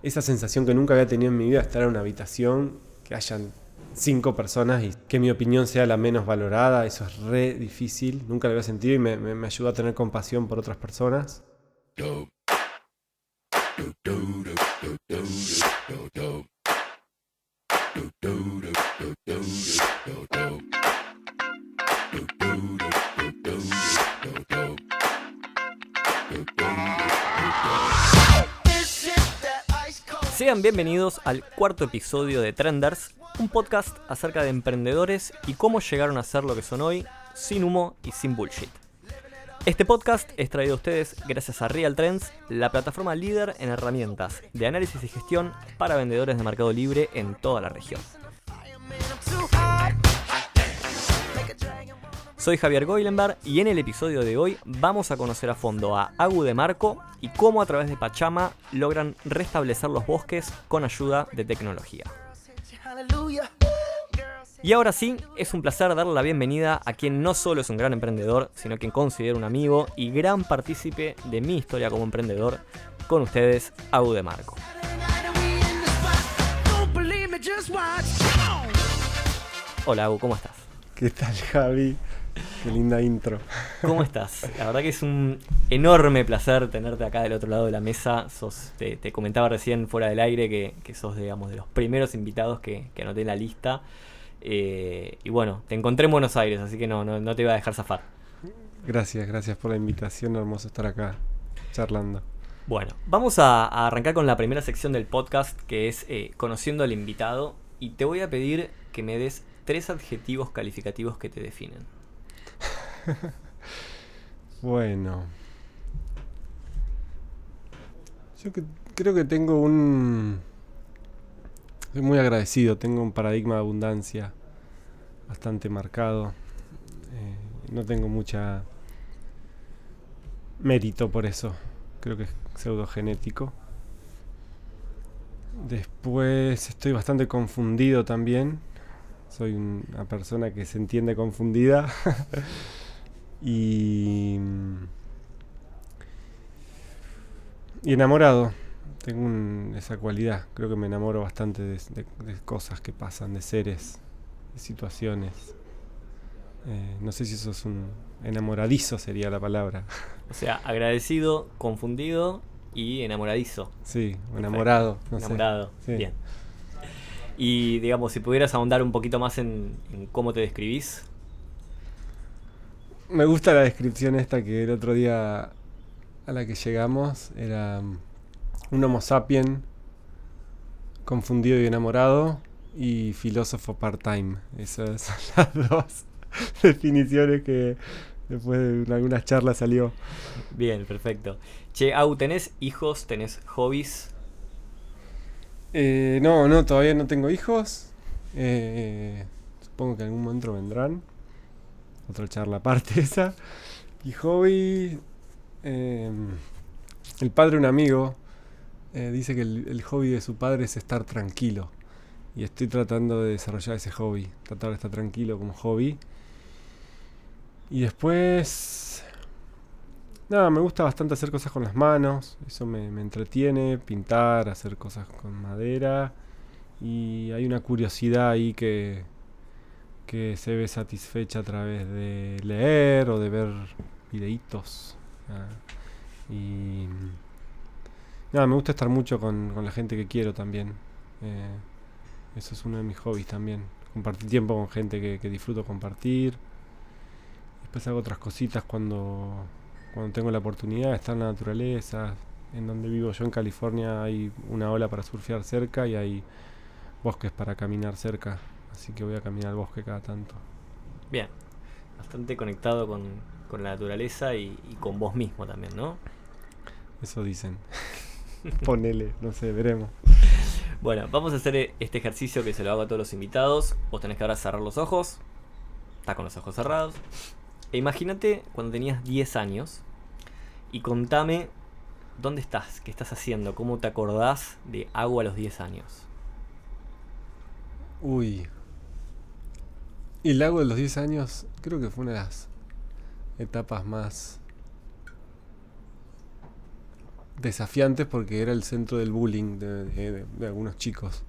Esa sensación que nunca había tenido en mi vida, estar en una habitación, que hayan cinco personas y que mi opinión sea la menos valorada, eso es re difícil, nunca lo había sentido y me, me, me ayudó a tener compasión por otras personas. Sean bienvenidos al cuarto episodio de Trenders, un podcast acerca de emprendedores y cómo llegaron a ser lo que son hoy, sin humo y sin bullshit. Este podcast es traído a ustedes gracias a Real Trends, la plataforma líder en herramientas de análisis y gestión para vendedores de Mercado Libre en toda la región. Soy Javier Goilenberg y en el episodio de hoy vamos a conocer a fondo a Agu de Marco y cómo a través de Pachama logran restablecer los bosques con ayuda de tecnología. Y ahora sí, es un placer darle la bienvenida a quien no solo es un gran emprendedor, sino quien considero un amigo y gran partícipe de mi historia como emprendedor, con ustedes, Agu de Marco. Hola Agu, ¿cómo estás? ¿Qué tal Javi? Qué linda intro. ¿Cómo estás? La verdad que es un enorme placer tenerte acá del otro lado de la mesa. Sos, te, te comentaba recién fuera del aire que, que, sos, digamos, de los primeros invitados que, que anoté en la lista. Eh, y bueno, te encontré en Buenos Aires, así que no, no, no te iba a dejar zafar. Gracias, gracias por la invitación. Hermoso estar acá charlando. Bueno, vamos a, a arrancar con la primera sección del podcast, que es eh, conociendo al invitado. Y te voy a pedir que me des tres adjetivos calificativos que te definen. bueno. Yo creo que tengo un... Soy muy agradecido, tengo un paradigma de abundancia bastante marcado. Eh, no tengo mucha mérito por eso. Creo que es pseudogenético. Después estoy bastante confundido también. Soy una persona que se entiende confundida. y. Y enamorado. Tengo un, esa cualidad. Creo que me enamoro bastante de, de, de cosas que pasan, de seres, de situaciones. Eh, no sé si eso es un enamoradizo, sería la palabra. O sea, agradecido, confundido y enamoradizo. Sí, enamorado. No enamorado, sé. Sí. bien. Y digamos, si pudieras ahondar un poquito más en, en, cómo te describís. Me gusta la descripción esta que el otro día a la que llegamos era un homo sapien confundido y enamorado y filósofo part-time. Esas son las dos definiciones que después de algunas charlas salió. Bien, perfecto. Che, Au, ¿tenés hijos? ¿Tenés hobbies? Eh, no, no, todavía no tengo hijos. Eh, supongo que en algún momento vendrán. Otra charla aparte esa. Y hobby. Eh, el padre de un amigo eh, dice que el, hobby de su padre es estar tranquilo. Y estoy tratando de desarrollar ese hobby. Tratar de estar tranquilo como hobby. Y después... Nada, me gusta bastante hacer cosas con las manos. Eso me entretiene. Pintar, hacer cosas con madera. Y hay una curiosidad ahí que, que se ve satisfecha a través de leer o de ver videitos. ¿ah? Y nada, me gusta estar mucho con, la gente que quiero también. Eh, eso es uno de mis hobbies también. Compartir tiempo con gente que, que, disfruto compartir. Después hago otras cositas cuando, cuando tengo la oportunidad. Estar en la naturaleza. En donde vivo yo en California hay una ola para surfear cerca y hay bosques para caminar cerca. Así que voy a caminar al bosque cada tanto. Bien. Bastante conectado con, con la naturaleza y, y, con vos mismo también, ¿no? Eso dicen. Ponele, no sé, veremos. Bueno, vamos a hacer este ejercicio que se lo hago a todos los invitados. Vos tenés que ahora cerrar los ojos. Está con los ojos cerrados. E imagínate cuando tenías 10 años. Y contame dónde estás, qué estás haciendo, cómo te acordás de agua a los 10 años. Uy. Y el lago de los 10 años creo que fue una de las etapas más desafiantes porque era el centro del bullying de, algunos chicos.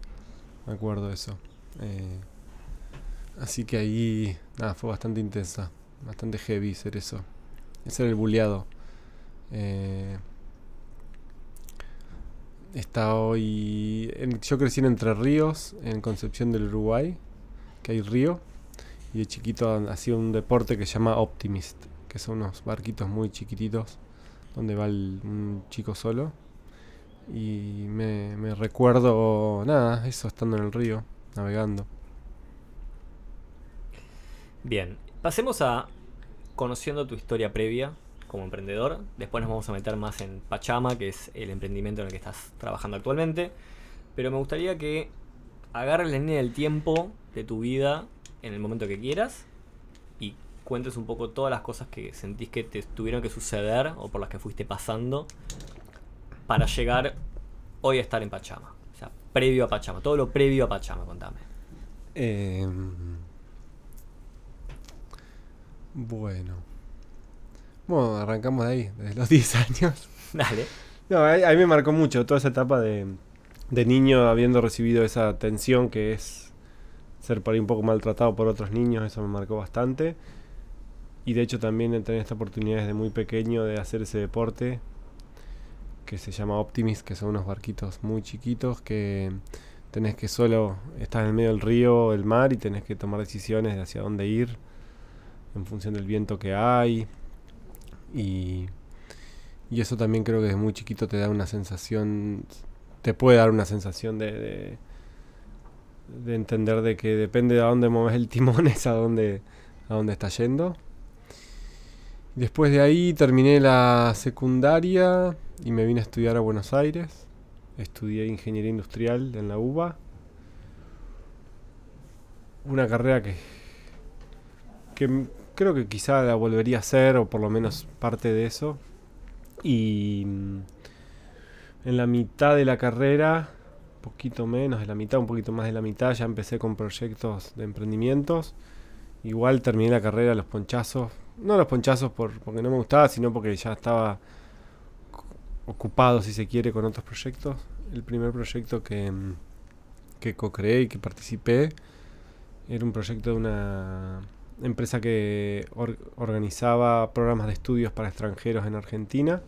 Me acuerdo eso. Eh, así que ahí, fue bastante intensa. Bastante heavy ser eso. Ser el bulleado. Eh, hoy. yo crecí en Entre Ríos, en Concepción del Uruguay, que hay río. Y de chiquito hacía un deporte que se llama Optimist, que son unos barquitos muy chiquititos donde va un chico solo. Y me, me recuerdo, nada, eso estando en el río, navegando. Bien, pasemos a conociendo tu historia previa como emprendedor. Después nos vamos a meter más en Pachama, que es el emprendimiento en el que estás trabajando actualmente. Pero me gustaría que agarres la línea del tiempo de tu vida en el momento que quieras y cuentes un poco todas las cosas que sentís que te tuvieron que suceder o por las que fuiste pasando para llegar hoy a estar en Pachama. O sea, previo a Pachama, todo lo previo a Pachama, contame. Em, bueno. Bueno, arrancamos de ahí, desde los 10 años. Dale. No, a, a mí me marcó mucho toda esa etapa de, de niño habiendo recibido esa atención que es ser por ahí un poco maltratado por otros niños, eso me marcó bastante. Y de hecho también he tenido esta oportunidad desde muy pequeño de hacer ese deporte que se llama Optimist, que son unos barquitos muy chiquitos que tenés que solo estar en el medio del río, el mar y tenés que tomar decisiones de hacia dónde ir en función del viento que hay. Y, y eso también creo que desde muy chiquito te da una sensación, te puede dar una sensación de, de, de entender de que depende de a dónde mueves el timón es a dónde, a dónde está yendo. Después de ahí terminé la secundaria y me vine a estudiar a Buenos Aires. Estudié ingeniería industrial en la UBA. Una carrera que, que creo que quizá la volvería a hacer, o por lo menos parte de eso. Y mm, en la mitad de la carrera, poquito menos de la mitad, un poquito más de la mitad, ya empecé con proyectos de emprendimientos. Igual terminé la carrera los ponchazos. No los ponchazos por, porque no me gustaba, sino porque ya estaba cu- ocupado, si se quiere, con otros proyectos. El primer proyecto que, que co-creé y que participé era un proyecto de una empresa que or- organizaba programas de estudios para extranjeros en Argentina.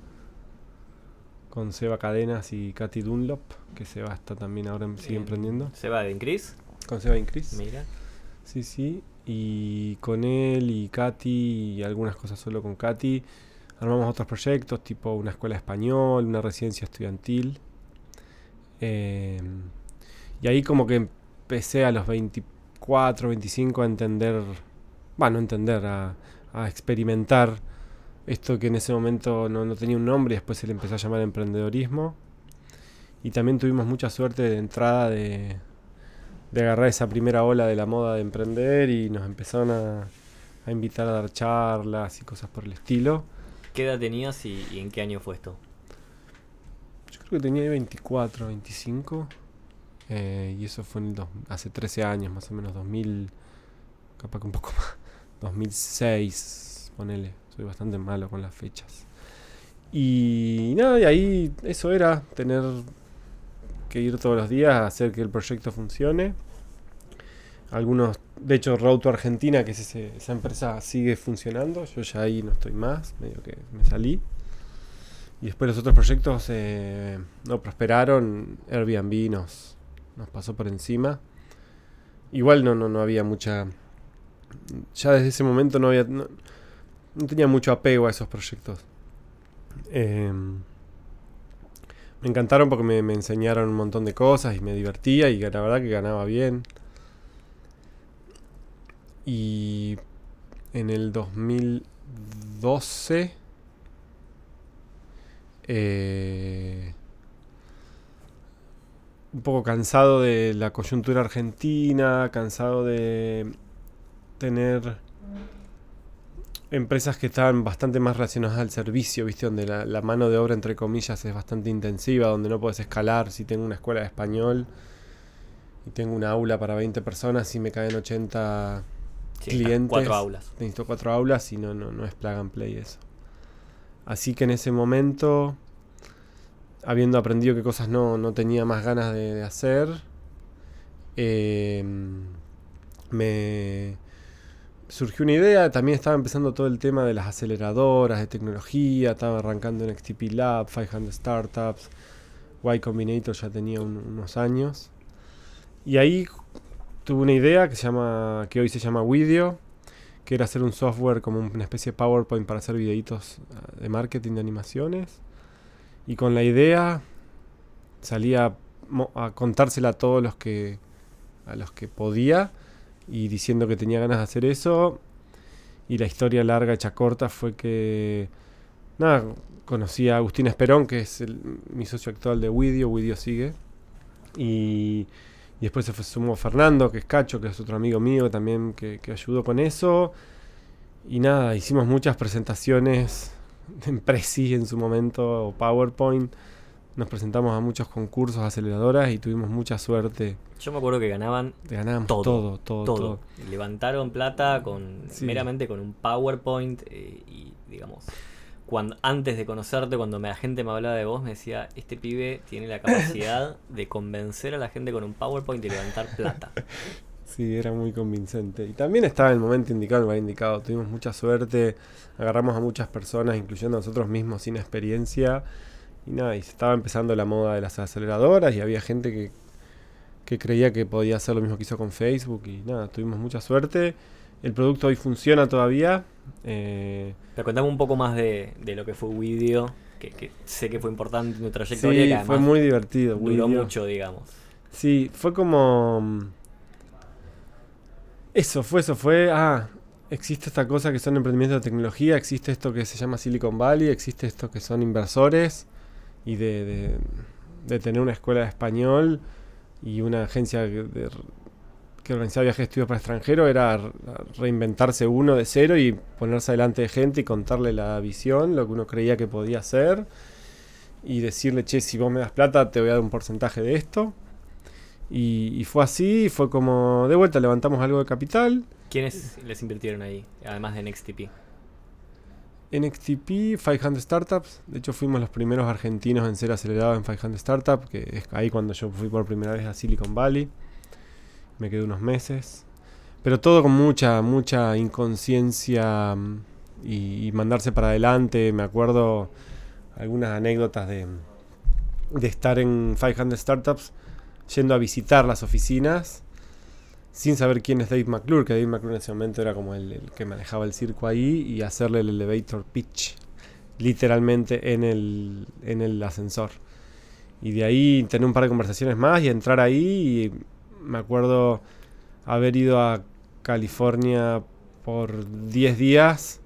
Con Seba Cadenas y Katy Dunlop, que Seba está también ahora em- sigue emprendiendo. Se va de Increase. Con Seba Incris. Mira. Sí, sí. Y con él y Katy y algunas cosas solo con Katy. Armamos otros proyectos, tipo una escuela de español, una residencia estudiantil. Eh, y ahí como que empecé a los 24, 25 a entender, bueno, no entender, a, a experimentar esto que en ese momento no, no tenía un nombre y después se le empezó a llamar emprendedorismo. Y también tuvimos mucha suerte de entrada de, de agarrar esa primera ola de la moda de emprender y nos empezaron a, a invitar a dar charlas y cosas por el estilo. ¿Qué edad tenías y, y en qué año fue esto? Yo creo que tenía 24, 25. eh, y eso fue en el dos- hace 13 años, más o menos, 2000, capaz que un poco más, 2006, ponele. Soy bastante malo con las fechas. Y nada, y ahí eso era, tener que ir todos los días a hacer que el proyecto funcione. Algunos, de hecho, Road to Argentina, que es ese- esa empresa, sigue funcionando. Yo ya ahí no estoy más, medio que me salí. Y después los otros proyectos eh, no prosperaron. Airbnb nos, nos pasó por encima. Igual no, no, no había mucha. Ya desde ese momento no había. No tenía mucho apego a esos proyectos. Eh, me encantaron porque me, me enseñaron un montón de cosas y me divertía y la verdad que ganaba bien. Y en el 2012 eh, un poco cansado de la coyuntura argentina, cansado de tener empresas que estaban bastante más relacionadas al servicio, ¿viste? Donde la, la mano de obra, entre comillas, es bastante intensiva, donde no puedes escalar. Si tengo una escuela de español y tengo una aula para 20 personas y me caen 80 Sí, clientes. Cuatro aulas. Necesito cuatro aulas y no, no, no es plug and play eso. Así que en ese momento habiendo aprendido qué cosas no, no tenía más ganas de, de hacer, eh, me surgió una idea, también estaba empezando todo el tema de las aceleradoras, de tecnología, estaba arrancando en XTP Lab, 500 Startups, Y Combinator ya tenía un- unos años. Y ahí tuve una idea que se llama que hoy se llama Video, que era hacer un software como una especie de PowerPoint para hacer videitos ah, de marketing de animaciones. Y con la idea salía a contársela a todos los que a los que podía y diciendo que tenía ganas de hacer eso. Y la historia larga, hecha corta, fue que. Nada, conocí a Agustín Esperón, que es mi socio actual de Widio. Widio sigue. Y, y después se sumó Fernando, que es Cacho, que es otro amigo mío también que, que ayudó con eso. Y nada, hicimos muchas presentaciones en Prezi en su momento, o PowerPoint. Nos presentamos a muchos concursos, aceleradoras y tuvimos mucha suerte. Yo me acuerdo que ganaban Ganábamos Todo, todo, todo, todo. todo. Levantaron plata con Sí. meramente con un PowerPoint eh, y digamos cuando antes de conocerte cuando la gente me hablaba de vos me decía este pibe tiene la capacidad de convencer a la gente con un PowerPoint y levantar plata. Sí, era muy convincente. Y también estaba el momento indicado, el indicado. Tuvimos mucha suerte, agarramos a muchas personas, incluyendo a nosotros mismos sin experiencia. Y nada, y se estaba empezando la moda de las aceleradoras y había gente que, que creía que podía hacer lo mismo que hizo con Facebook. Y nada, tuvimos mucha suerte. El producto hoy funciona todavía. eh, Pero contame un poco más de, de lo que fue Widio, que, que sé que fue importante en tu trayectoria sí, que fue muy divertido. duró mucho, digamos. Sí, fue como. Eso, fue eso, fue. Ah, existe esta cosa que son emprendimientos de tecnología, existe esto que se llama Silicon Valley, existe esto que son inversores y de, de, tener una escuela de español y una agencia que- organizaba viajes de estudios para extranjeros era re- reinventarse uno de cero y ponerse delante de gente y contarle la visión, lo que uno creía que podía hacer y decirle, che, si vos me das plata te voy a dar un porcentaje de esto. Y, y fue así, fue como de vuelta levantamos algo de capital. ¿Quiénes les invirtieron ahí? Además de NXTP. NXTP, 500 Startups. De hecho, fuimos los primeros argentinos en ser acelerados en 500 Startups, que es ahí cuando yo fui por primera vez a Silicon Valley. Me quedé unos meses. Pero todo con mucha, mucha inconsciencia mm, y, y mandarse para adelante. Me acuerdo algunas anécdotas de, de estar en 500 Startups yendo a visitar las oficinas sin saber quién es Dave McClure, que Dave McClure en ese momento era como el, el que manejaba el circo ahí, y hacerle el elevator pitch, literalmente en el, en el ascensor. Y de ahí tener un par de conversaciones más y entrar ahí. Y me acuerdo haber ido a California por 10 días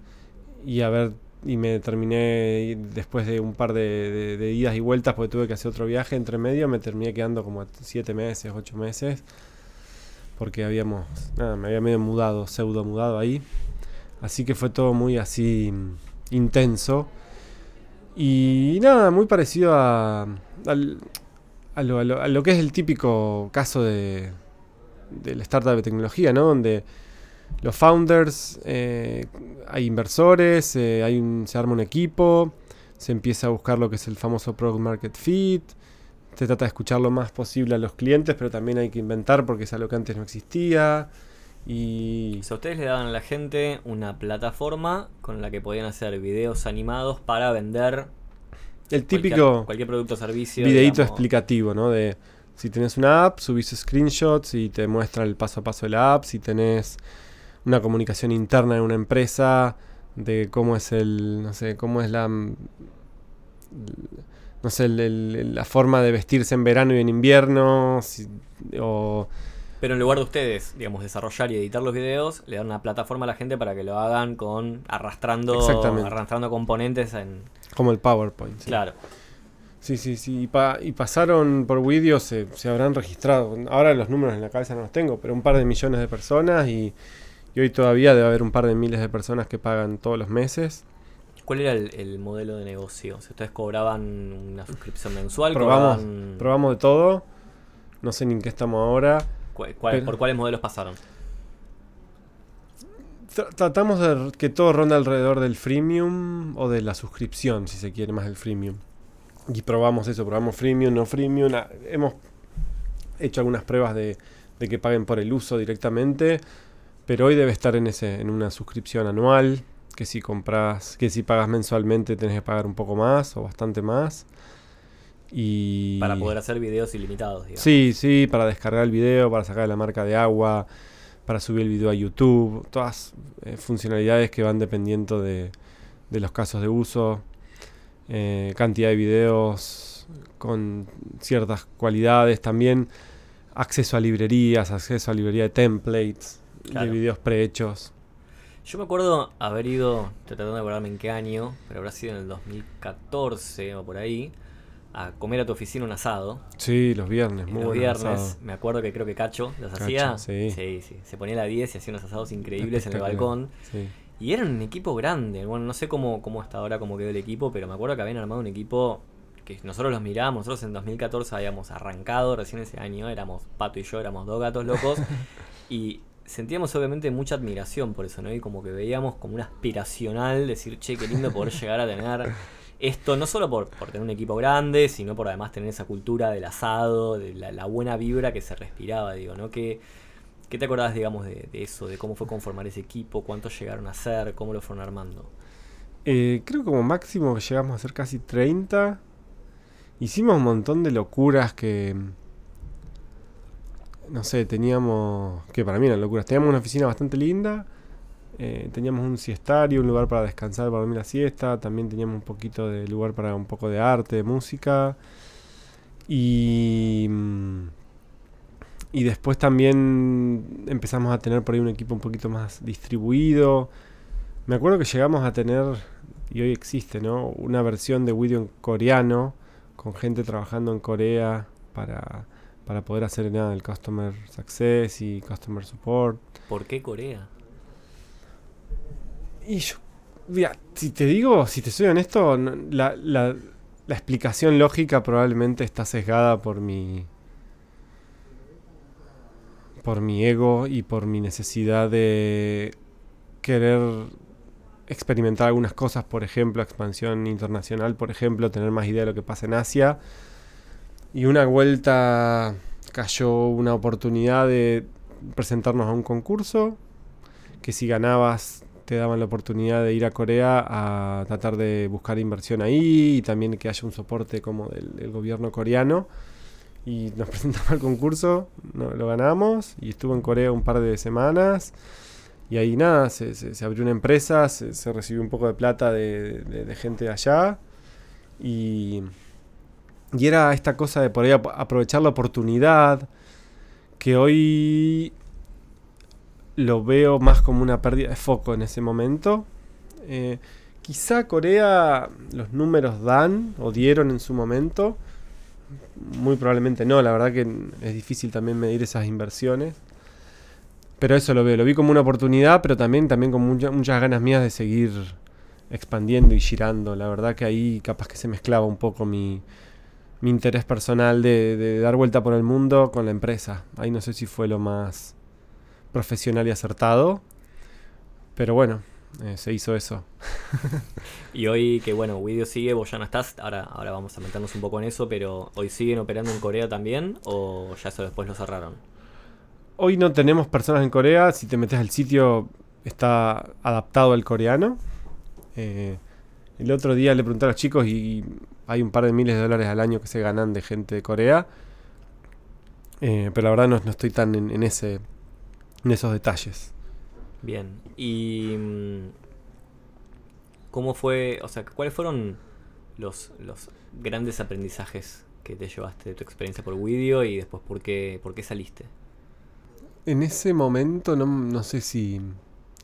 y haber y me terminé después de un par de, de- de idas y vueltas porque tuve que hacer otro viaje entre medio me terminé quedando como 7 meses 8 meses porque habíamos nada me había medio mudado pseudo mudado ahí. Así que fue todo muy así mm, intenso. Y nada muy parecido a al- a lo, a lo- a lo que es el típico caso de del startup de tecnología no donde los founders, eh, hay inversores, eh, hay se arma un equipo, se empieza a buscar lo que es el famoso Product Market Fit, se trata de escuchar lo más posible a los clientes, pero también hay que inventar porque es algo que antes no existía. Y O sea, ustedes le daban a la gente una plataforma con la que podían hacer videos animados para vender el típico cualquier, producto o servicio. videíto digamos. explicativo, ¿no? De si tenés una app, subís screenshots y te muestra el paso a paso de la app. Si tenés una comunicación interna en una empresa, de cómo es el, no sé, cómo es la, no sé, el- el- la forma de vestirse en verano y en invierno, si- o Pero en lugar de ustedes, digamos, desarrollar y editar los videos, le dan una plataforma a la gente para que lo hagan con arrastrando, arrastrando componentes en. como el PowerPoint. sí. Claro. Sí, sí, sí. Y, pa- y pasaron por Widio, se, se habrán registrado. Ahora los números en la cabeza no los tengo, pero un par de millones de personas y, y hoy todavía debe haber un par de miles de personas que pagan todos los meses. ¿Cuál era el, el modelo de negocio? Si ustedes cobraban una suscripción mensual, Probamos, cobraban- probamos de todo. No sé ni en qué estamos ahora. ¿Cuál- cuál- pero- ¿Por cuáles modelos pasaron? Tra- tratamos de que todo ronda alrededor del freemium o de la suscripción, si se quiere, más el freemium. Y probamos eso, probamos freemium, no freemium. Ah, Hemos hecho algunas pruebas de, de que paguen por el uso directamente. Pero hoy debe estar en ese, en una suscripción anual. Que si compras, que si pagas mensualmente tenés que pagar un poco más o bastante más. Y Para poder hacer videos ilimitados, digamos. Sí, sí, para descargar el video, para sacar la marca de agua, para subir el video a YouTube, todas eh, funcionalidades que van dependiendo de, de los casos de uso, eh, cantidad de videos con ciertas cualidades, también acceso a librerías, acceso a librería de templates, Claro. de videos prehechos. Yo me acuerdo haber ido, tratando de acordarme en qué año, pero habrá sido en el 2014 o por ahí, a comer a tu oficina un asado. Sí, los viernes, Y muy los viernes, asado. me acuerdo que creo que Cacho Cacho, hacía. sí. sí, sí. Se ponía a la 10 y hacía unos asados increíbles en el balcón. sí. Y eran un equipo grande. Bueno, no sé cómo, cómo hasta ahora, cómo quedó el equipo, pero me acuerdo que habían armado un equipo que nosotros los mirábamos. Nosotros en 2014 habíamos arrancado recién ese año. Éramos Pato y yo, éramos dos gatos locos. y sentíamos obviamente mucha admiración por eso, ¿no? Y como que veíamos como un aspiracional decir, che, qué lindo poder llegar a tener esto, no solo por, por tener un equipo grande, sino por además tener esa cultura del asado, de la, la buena vibra que se respiraba, digo, ¿no? Que, ¿Qué te acordás, digamos, de, de eso? De cómo fue conformar ese equipo, cuántos llegaron a ser, cómo lo fueron armando. Eh, creo que como máximo llegamos a ser casi 30. Hicimos un montón de locuras que. No sé, teníamos. Que para mí eran locuras. Teníamos una oficina bastante linda. eh, teníamos un siestario, un lugar para descansar, para dormir la siesta. También teníamos un poquito de lugar para un poco de arte, de música. Y. mm, Y después también empezamos a tener por ahí un equipo un poquito más distribuido. Me acuerdo que llegamos a tener, y hoy existe, ¿no? Una versión de Video en coreano, con gente trabajando en Corea para, para poder hacer nada el Customer Success y Customer Support. ¿Por qué Corea? Y yo, mira, si te digo, si te soy honesto, la, la, la explicación lógica probablemente está sesgada por mi. por mi ego y por mi necesidad de querer experimentar algunas cosas, por ejemplo, expansión internacional, por ejemplo, tener más idea de lo que pasa en Asia. Y una vuelta cayó una oportunidad de presentarnos a un concurso, que si ganabas te daban la oportunidad de ir a Corea a tratar de buscar inversión ahí y también que haya un soporte como del, gobierno coreano. Y nos presentamos al concurso, no, lo ganamos y estuve en Corea un par de semanas. Y ahí nada, se, abrió una empresa, se, recibió un poco de plata de gente de allá. Y, y era esta cosa de por ahí ap- aprovechar la oportunidad que hoy lo veo más como una pérdida de foco en ese momento. Eh, quizá Corea los números dan o dieron en su momento. Muy probablemente no, la verdad que es difícil también medir esas inversiones. Pero eso lo veo, lo vi como una oportunidad, pero también, también con mucha- muchas ganas mías de seguir expandiendo y girando. La verdad que ahí capaz que se mezclaba un poco mi, mi interés personal de, de dar vuelta por el mundo con la empresa. Ahí no sé si fue lo más profesional y acertado. Pero bueno, eh, se hizo eso. Y hoy que bueno, Video sigue, vos ya no estás, ahora, ahora vamos a meternos un poco en eso, pero ¿hoy siguen operando en Corea también o ya eso después lo cerraron? Hoy no tenemos personas en Corea. Si te metes al sitio, está adaptado al coreano. Eh, el otro día le pregunté a los chicos y hay un par de miles de dólares al año que se ganan de gente de Corea. Eh, pero la verdad no, no estoy tan en, en ese, en esos detalles. Bien. ¿Y mm, cómo fue, o sea, cuáles fueron los, los grandes aprendizajes que te llevaste de tu experiencia por Video y después por qué, por qué saliste? En ese momento no, no sé si,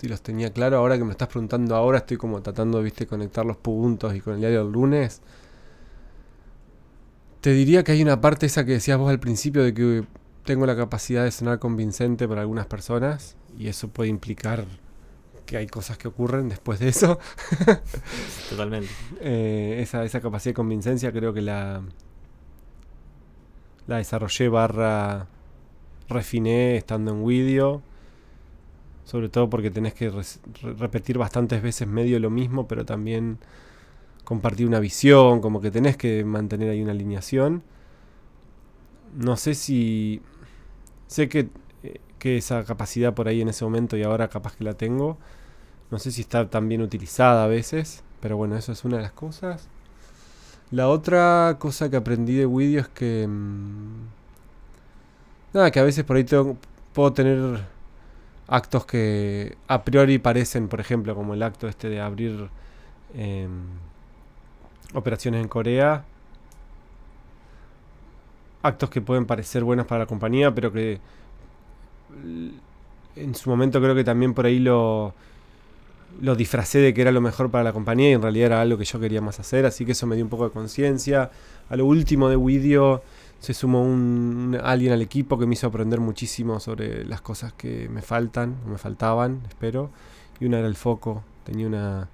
si los tenía claro. Ahora que me estás preguntando ahora, estoy como tratando, viste, conectar los puntos y con el diario del lunes. Te diría que hay una parte esa que decías vos al principio de que tengo la capacidad de sonar convincente para algunas personas y eso puede implicar que hay cosas que ocurren después de eso. Totalmente. Eh, esa, esa capacidad de convincencia creo que la, la desarrollé barra refiné estando en Widio. Sobre todo porque tenés que repetir bastantes veces medio lo mismo, pero también compartir una visión, como que tenés que mantener ahí una alineación. No sé si... Sé que, eh, que esa capacidad por ahí en ese momento y ahora capaz que la tengo. No sé si está tan bien utilizada a veces, pero bueno, eso es una de las cosas. La otra cosa que aprendí de Widio es que... mm, nada, que a veces por ahí tengo- puedo tener actos que a priori parecen, por ejemplo, como el acto este de abrir em, operaciones en Corea. Actos que pueden parecer buenos para la compañía, pero que en su momento creo que también por ahí lo, lo disfracé de que era lo mejor para la compañía y en realidad era algo que yo quería más hacer, así que eso me dio un poco de conciencia. A lo último de Widio se sumó un, alguien al equipo que me hizo aprender muchísimo sobre las cosas que me faltan, o me faltaban, espero. Y una era el foco. Tenía una.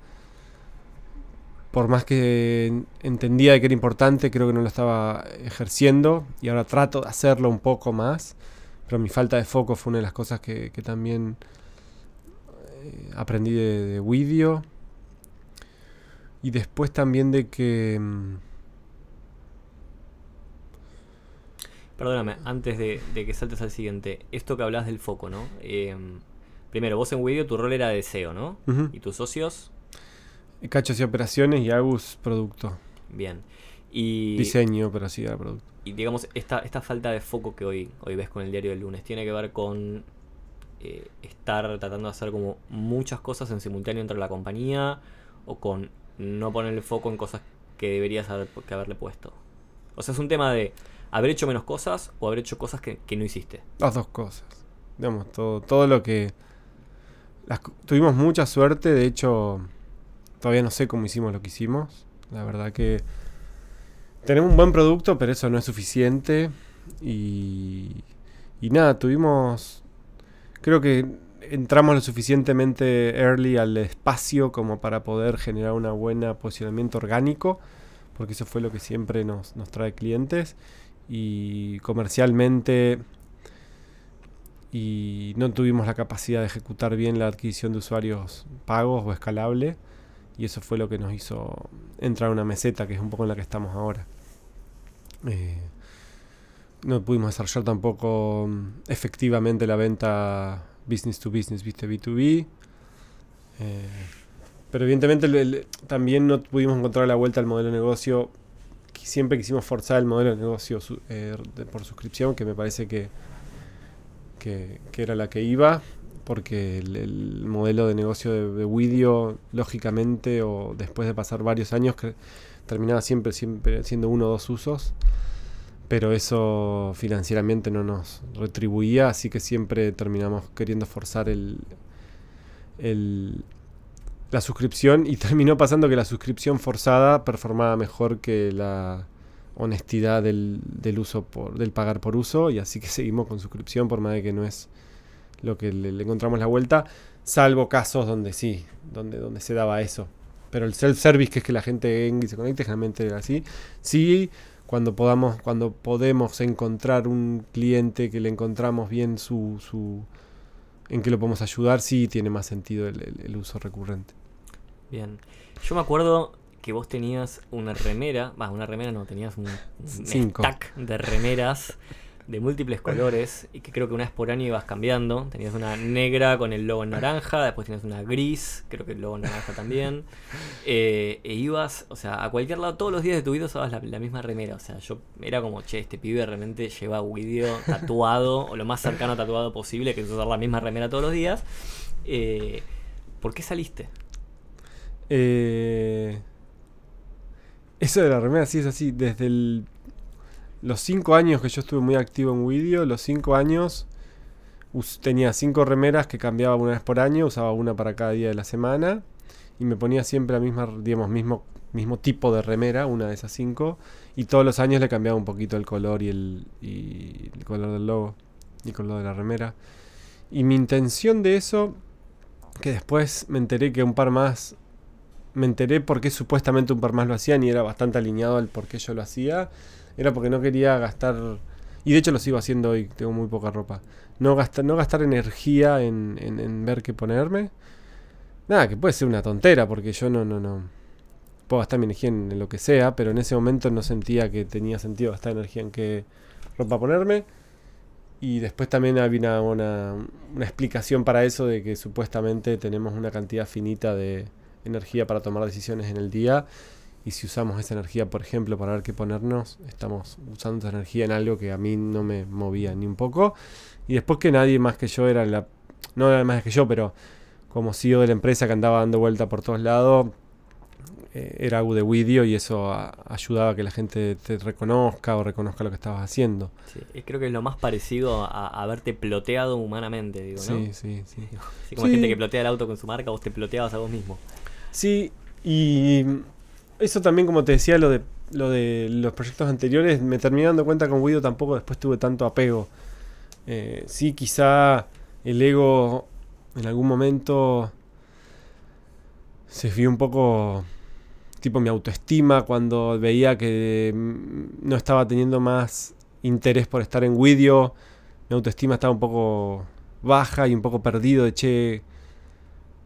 Por más que en- entendía que era importante, creo que no lo estaba ejerciendo. Y ahora trato de hacerlo un poco más. Pero mi falta de foco fue una de las cosas que, también eh, aprendí de, de Widio. Y después también de que. Perdóname, antes de, de que saltes al siguiente, esto que hablas del foco, ¿no? Eh, primero, vos en Widio tu rol era de SEO, ¿no? Y tus socios, Cachos y operaciones y Agus producto. bien. Y, Diseño, pero sí era producto. y digamos, esta, esta falta de foco que hoy, hoy ves con el diario del lunes, tiene que ver con eh, estar tratando de hacer como muchas cosas en simultáneo entre la compañía o con no ponerle foco en cosas que deberías haber, que haberle puesto. O sea, es un tema de haber hecho menos cosas o haber hecho cosas que, que no hiciste. Las dos cosas. Digamos, todo, todo lo que. tuvimos mucha suerte, de hecho, todavía no sé cómo hicimos lo que hicimos. La verdad que. Tenemos un buen producto, pero eso no es suficiente. Y. Y nada, tuvimos. Creo que entramos lo suficientemente early al espacio como para poder generar un buen posicionamiento orgánico. Porque eso fue lo que siempre nos, nos trae clientes. Y comercialmente y no tuvimos la capacidad de ejecutar bien la adquisición de usuarios pagos o escalable y eso fue lo que nos hizo entrar a una meseta que es un poco en la que estamos ahora. Eh, no pudimos desarrollar tampoco mm, efectivamente la venta business to business, viste, B2B. Eh, pero evidentemente también no pudimos encontrar la vuelta al modelo de negocio. Siempre quisimos forzar el modelo de negocio eh, por suscripción, que me parece que, que, era la que iba, porque el, el modelo de negocio de, de Widio, lógicamente, o después de pasar varios años, terminaba siempre, siempre siendo uno o dos usos, pero eso financieramente no nos retribuía, así que siempre terminamos queriendo forzar el, el- la suscripción y terminó pasando que la suscripción forzada performaba mejor que la honestidad del, del uso por, del pagar por uso y así que seguimos con suscripción por más de que no es lo que le, encontramos la vuelta salvo casos donde sí donde, donde se daba eso. Pero el self-service que es que la gente venga y se conecte generalmente era así. Sí cuando podamos cuando podemos encontrar un cliente que le encontramos bien su, su en que lo podemos ayudar sí tiene más sentido el, el- el uso recurrente Bien. Yo me acuerdo que vos tenías una remera, va, una remera no, tenías un, un stack de remeras de múltiples colores y que creo que una vez por año ibas cambiando. Tenías una negra con el logo en naranja, después tenías una gris, creo que el logo en naranja también. Eh, e ibas, o sea, a cualquier lado, todos los días de tu vida usabas la, la misma remera. O sea, yo era como, che, este pibe realmente lleva Widio tatuado, o lo más cercano a tatuado posible, que es usar la misma remera todos los días. Eh, ¿Por qué saliste? Eh, eso de la remera sí es así. Desde el- los 5 años que yo estuve muy activo en Widio, los 5 años tenía 5 remeras que cambiaba una vez por año, usaba una para cada día de la semana y me ponía siempre la misma, digamos, mismo, mismo tipo de remera, una de esas 5 y todos los años le cambiaba un poquito el color y el, y el color del logo y el color de la remera. Y mi intención de eso, que después me enteré que un par más me enteré por qué supuestamente un par más lo hacían y era bastante alineado al por qué yo lo hacía. Era porque no quería gastar. Y de hecho lo sigo haciendo hoy, tengo muy poca ropa. No gastar, no gastar energía en, en- ver qué ponerme. Nada, que puede ser una tontera, porque yo no, no, no. puedo gastar mi energía en, en lo que sea, pero en ese momento no sentía que tenía sentido gastar energía en qué ropa ponerme. Y después también había una, una explicación para eso de que supuestamente tenemos una cantidad finita de energía para tomar decisiones en el día. Y si usamos esa energía, por ejemplo, para ver qué ponernos, estamos usando esa energía en algo que a mí no me movía ni un poco. Y después que nadie más que yo era la... No era más que yo, pero como CEO de la empresa que andaba dando vuelta por todos lados, eh, era algo de video y eso a- ayudaba a que la gente te reconozca o reconozca lo que estabas haciendo. Sí, creo que es lo más parecido a, a haberte ploteado humanamente, digo, ¿no? Sí, sí, sí. Así como Sí. gente que plotea el auto con su marca, vos te ploteabas a vos mismo. Sí, y eso también, como te decía, lo de, lo de los proyectos anteriores, me terminé dando cuenta con Guido tampoco después tuve tanto apego. Eh, sí, quizá el ego en algún momento se vio un poco tipo mi autoestima cuando veía que mm, no estaba teniendo más interés por estar en Widio. Mi autoestima estaba un poco baja y un poco perdido de che,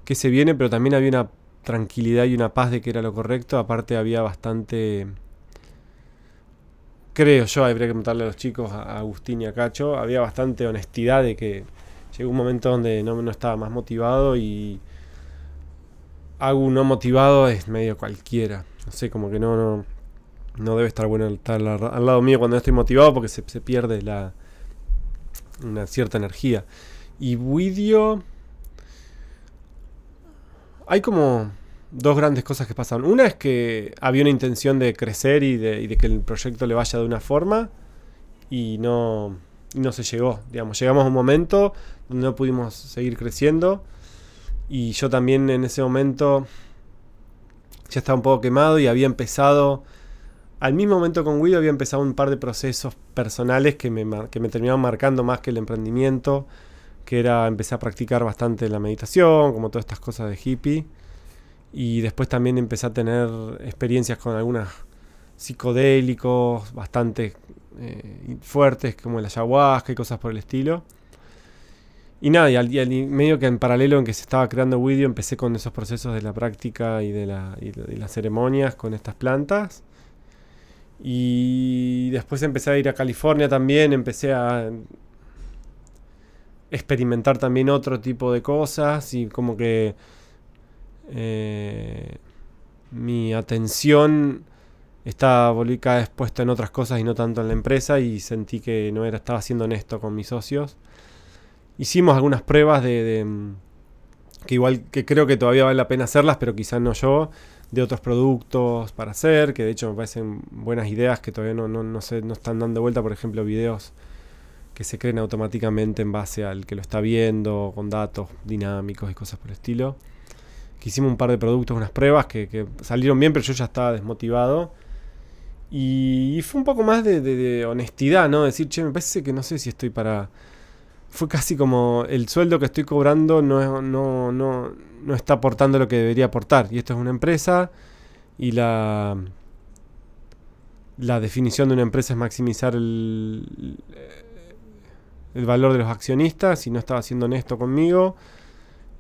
que se viene, pero también había una tranquilidad y una paz de que era lo correcto. Aparte había bastante, creo yo, habría que preguntarle a los chicos, a Agustín y a Cacho, había bastante honestidad de que llegó un momento donde no, no estaba más motivado y Agu no motivado es medio cualquiera. No sé, como que no, no, no debe estar bueno estar al lado mío cuando no estoy motivado porque se, se pierde la una cierta energía. Y Widio hay como dos grandes cosas que pasan. Una es que había una intención de crecer y de, y de que el proyecto le vaya de una forma y no, no se llegó. Llegamos a un momento donde no pudimos seguir creciendo y yo también en ese momento ya estaba un poco quemado y había empezado, al mismo momento con Guido había empezado un par de procesos personales que me, que me terminaban marcando más que el emprendimiento, que era empecé a practicar bastante la meditación, como todas estas cosas de hippie. Y después también empecé a tener experiencias con algunos psicodélicos bastante eh, fuertes, como el ayahuasca y cosas por el estilo. Y nada, y, al, y medio que en paralelo en que se estaba creando Widio, empecé con esos procesos de la práctica y de, y de- las ceremonias con estas plantas. Y después empecé a ir a California también, empecé a experimentar también otro tipo de cosas y como que eh, mi atención estaba cada vez en otras cosas y no tanto en la empresa y sentí que no era estaba siendo honesto con mis socios. Hicimos algunas pruebas de, de, mm, que igual que creo que todavía vale la pena hacerlas, pero quizás no yo, de otros productos para hacer, que de hecho me parecen buenas ideas que todavía no, no, no, sé, no están dando vuelta, por ejemplo, videos que se creen automáticamente en base al que lo está viendo, con datos dinámicos y cosas por el estilo. Que hicimos un par de productos, unas pruebas que, salieron bien, pero yo ya estaba desmotivado. Y, fue un poco más de, honestidad, ¿no? Decir, che, me parece que no sé si estoy para... Fue casi como el sueldo que estoy cobrando no, no, no, no está aportando lo que debería aportar. Y esto es una empresa y la, la definición de una empresa es maximizar el, el valor de los accionistas y no estaba siendo honesto conmigo.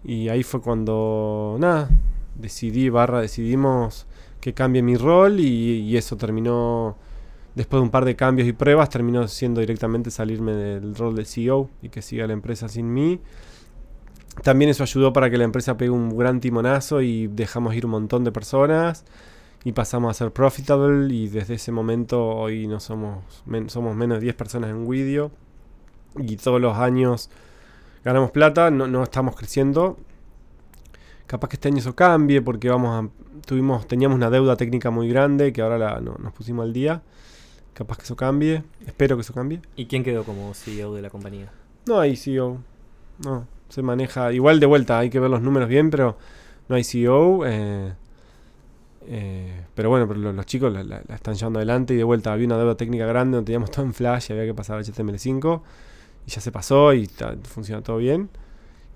Y ahí fue cuando, nada, decidí, barra, decidimos que cambie mi rol y, y eso terminó, después de un par de cambios y pruebas, terminó siendo directamente salirme del rol de CEO y que siga la empresa sin mí. También eso ayudó para que la empresa pegue un gran timonazo y dejamos ir un montón de personas y pasamos a ser profitable y desde ese momento hoy no somos, men- somos menos de 10 personas en Widio y todos los años ganamos plata, no, no estamos creciendo. Capaz que este año eso cambie porque vamos a, tuvimos, teníamos una deuda técnica muy grande que ahora la, no- nos pusimos al día. Capaz que eso cambie, espero que eso cambie. ¿Y quién quedó como CEO de la compañía? No hay CEO, no, se maneja igual de vuelta, hay que ver los números bien, pero no hay CEO. eh, eh, pero bueno, pero lo- los chicos la, la- la están llevando adelante y de vuelta había una deuda técnica grande donde teníamos todo en Flash y había que pasar a HTML5 y ya se pasó y funciona todo bien.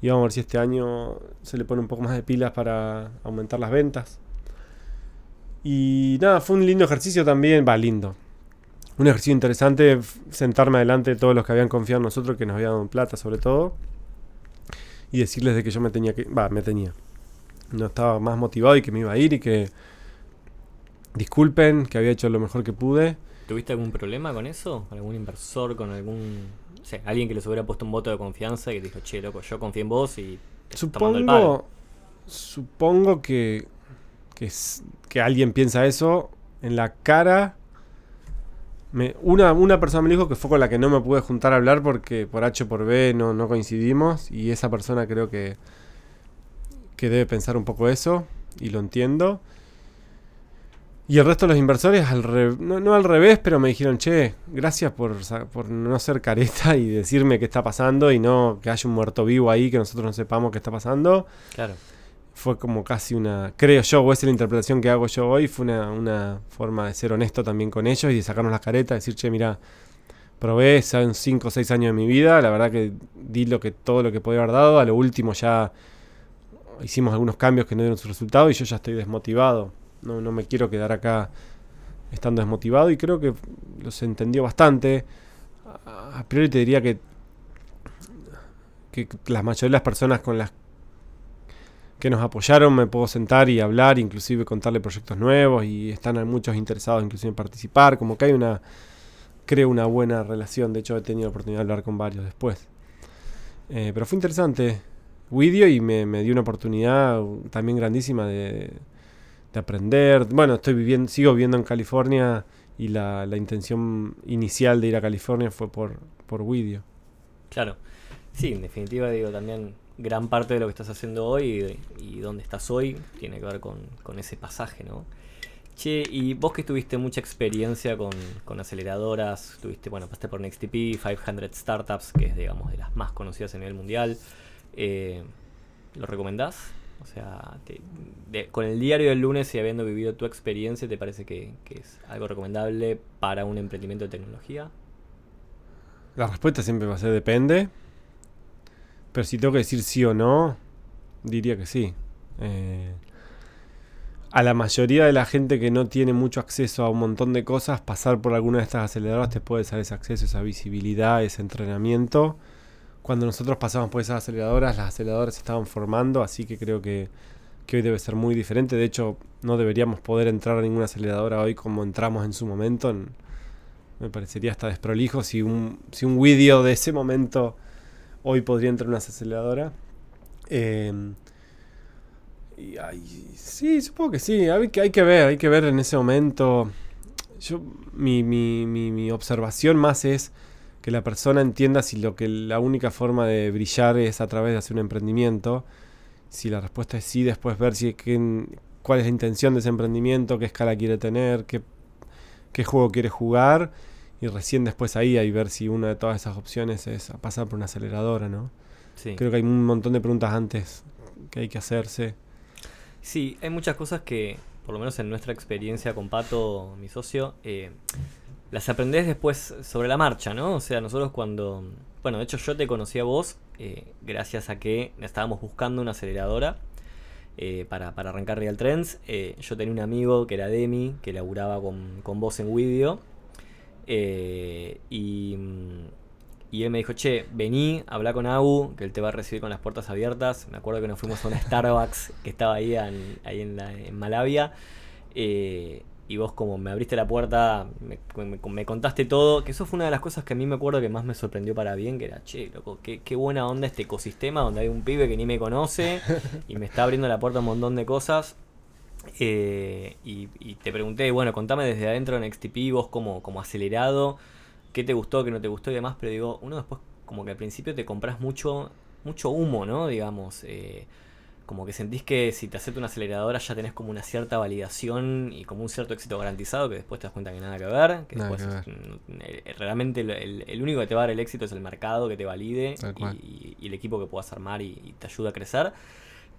Y vamos a ver si este año se le pone un poco más de pilas para aumentar las ventas. Y nada, fue un lindo ejercicio también, va lindo. Un ejercicio interesante sentarme adelante de todos los que habían confiado en nosotros, que nos habían dado plata sobre todo, y decirles de que yo me tenía que, va, me tenía, no estaba más motivado y que me iba a ir y que disculpen, que había hecho lo mejor que pude. ¿Tuviste algún problema con eso? ¿Con algún inversor? ¿Con algún. Alguien que les hubiera puesto un voto de confianza y dijo, che, loco, yo confío en vos y. te tomando el palo"? Supongo, supongo que, que, alguien piensa eso en la cara. Me, una, una persona me dijo que fue con la que no me pude juntar a hablar porque por H o por B no, no coincidimos y esa persona creo que, que debe pensar un poco eso y lo entiendo. Y el resto de los inversores, al re- no, no al revés, pero me dijeron, che, gracias por, por no ser careta y decirme qué está pasando y no que haya un muerto vivo ahí que nosotros no sepamos qué está pasando. Claro. Fue como casi una, creo yo, o esa es la interpretación que hago yo hoy, fue una, una forma de ser honesto también con ellos y de sacarnos las caretas, decir, che, mira, probé, son 5 o 6 años de mi vida, la verdad que di lo que, todo lo que podía haber dado, a lo último ya hicimos algunos cambios que no dieron su resultado y yo ya estoy desmotivado. No, no me quiero quedar acá estando desmotivado y creo que los entendió bastante. A, priori te diría que, que la mayoría de las personas con las que nos apoyaron me puedo sentar y hablar, inclusive contarle proyectos nuevos y están muchos interesados inclusive en participar, como que hay una, creo una buena relación, de hecho he tenido la oportunidad de hablar con varios después. Eh, pero fue interesante Widio y me, me dio una oportunidad también grandísima de, de aprender. Bueno, estoy viviendo, sigo viviendo en California y la, la intención inicial de ir a California fue por, por Widio. Claro. Sí, en definitiva, digo, también gran parte de lo que estás haciendo hoy y, y dónde estás hoy tiene que ver con, con ese pasaje, ¿no? Che, y vos que tuviste mucha experiencia con, con aceleradoras, tuviste, bueno, pasaste por NextTP, 500 Startups, que es, digamos, de las más conocidas a nivel mundial, eh, ¿lo recomendás? O sea, te- con el diario del lunes y habiendo vivido tu experiencia, ¿te parece que, que es algo recomendable para un emprendimiento de tecnología? La respuesta siempre va a ser depende. Pero si tengo que decir sí o no, diría que sí. Eh, a la mayoría de la gente que no tiene mucho acceso a un montón de cosas, pasar por alguna de estas aceleradoras te puede dar ese acceso, esa visibilidad, ese entrenamiento. Cuando nosotros pasamos por esas aceleradoras, las aceleradoras se estaban formando, así que creo que, que hoy debe ser muy diferente. De hecho, no deberíamos poder entrar a ninguna aceleradora hoy como entramos en su momento. En- me parecería hasta desprolijo si un, si un vídeo de ese momento hoy podría entrar en una aceleradora. Eh, y ay, sí, supongo que sí. Hay que, hay que ver, hay que ver en ese momento. Yo, mi, mi, mi, mi observación más es que la persona entienda si lo que la única forma de brillar es a través de hacer un emprendimiento. Si la respuesta es sí, después ver si qué- cuál es la intención de ese emprendimiento, qué escala quiere tener, qué, qué juego quiere jugar. Y recién después ahí hay ver si una de todas esas opciones es a pasar por una aceleradora, ¿no? Sí. Creo que hay un montón de preguntas antes que hay que hacerse. Sí, hay muchas cosas que, por lo menos en nuestra experiencia con Pato, mi socio, eh, las aprendés después sobre la marcha, ¿no? O sea, nosotros cuando... Bueno, de hecho yo te conocí a vos eh, gracias a que estábamos buscando una aceleradora eh, para, para arrancar Real Trends. Eh, yo tenía un amigo que era Demi, que laburaba con, con vos en Widio. Y, y él me dijo, che, vení, habla con Agu, que él te va a recibir con las puertas abiertas. Me acuerdo que nos fuimos a una Starbucks que estaba ahí en, ahí en, en Malavia. eh, y vos como me abriste la puerta, me, me- me contaste todo, que eso fue una de las cosas que a mí me acuerdo que más me sorprendió para bien, que era, che, loco, qué, qué buena onda este ecosistema donde hay un pibe que ni me conoce y me está abriendo la puerta a un montón de cosas. Eh, y, y te pregunté, bueno, contame desde adentro en XTP, vos como, como acelerado, qué te gustó, qué no te gustó y demás, pero digo, uno después como que al principio te compras mucho, mucho humo, ¿no? Digamos, eh, como que sentís que si te acepta una aceleradora ya tenés como una cierta validación y como un cierto éxito garantizado que después te das cuenta que nada que ver, que Nada después que es- realmente el, el- el único que te va a dar el éxito es el mercado que te valide y, y el equipo que puedas armar y, y te ayuda a crecer.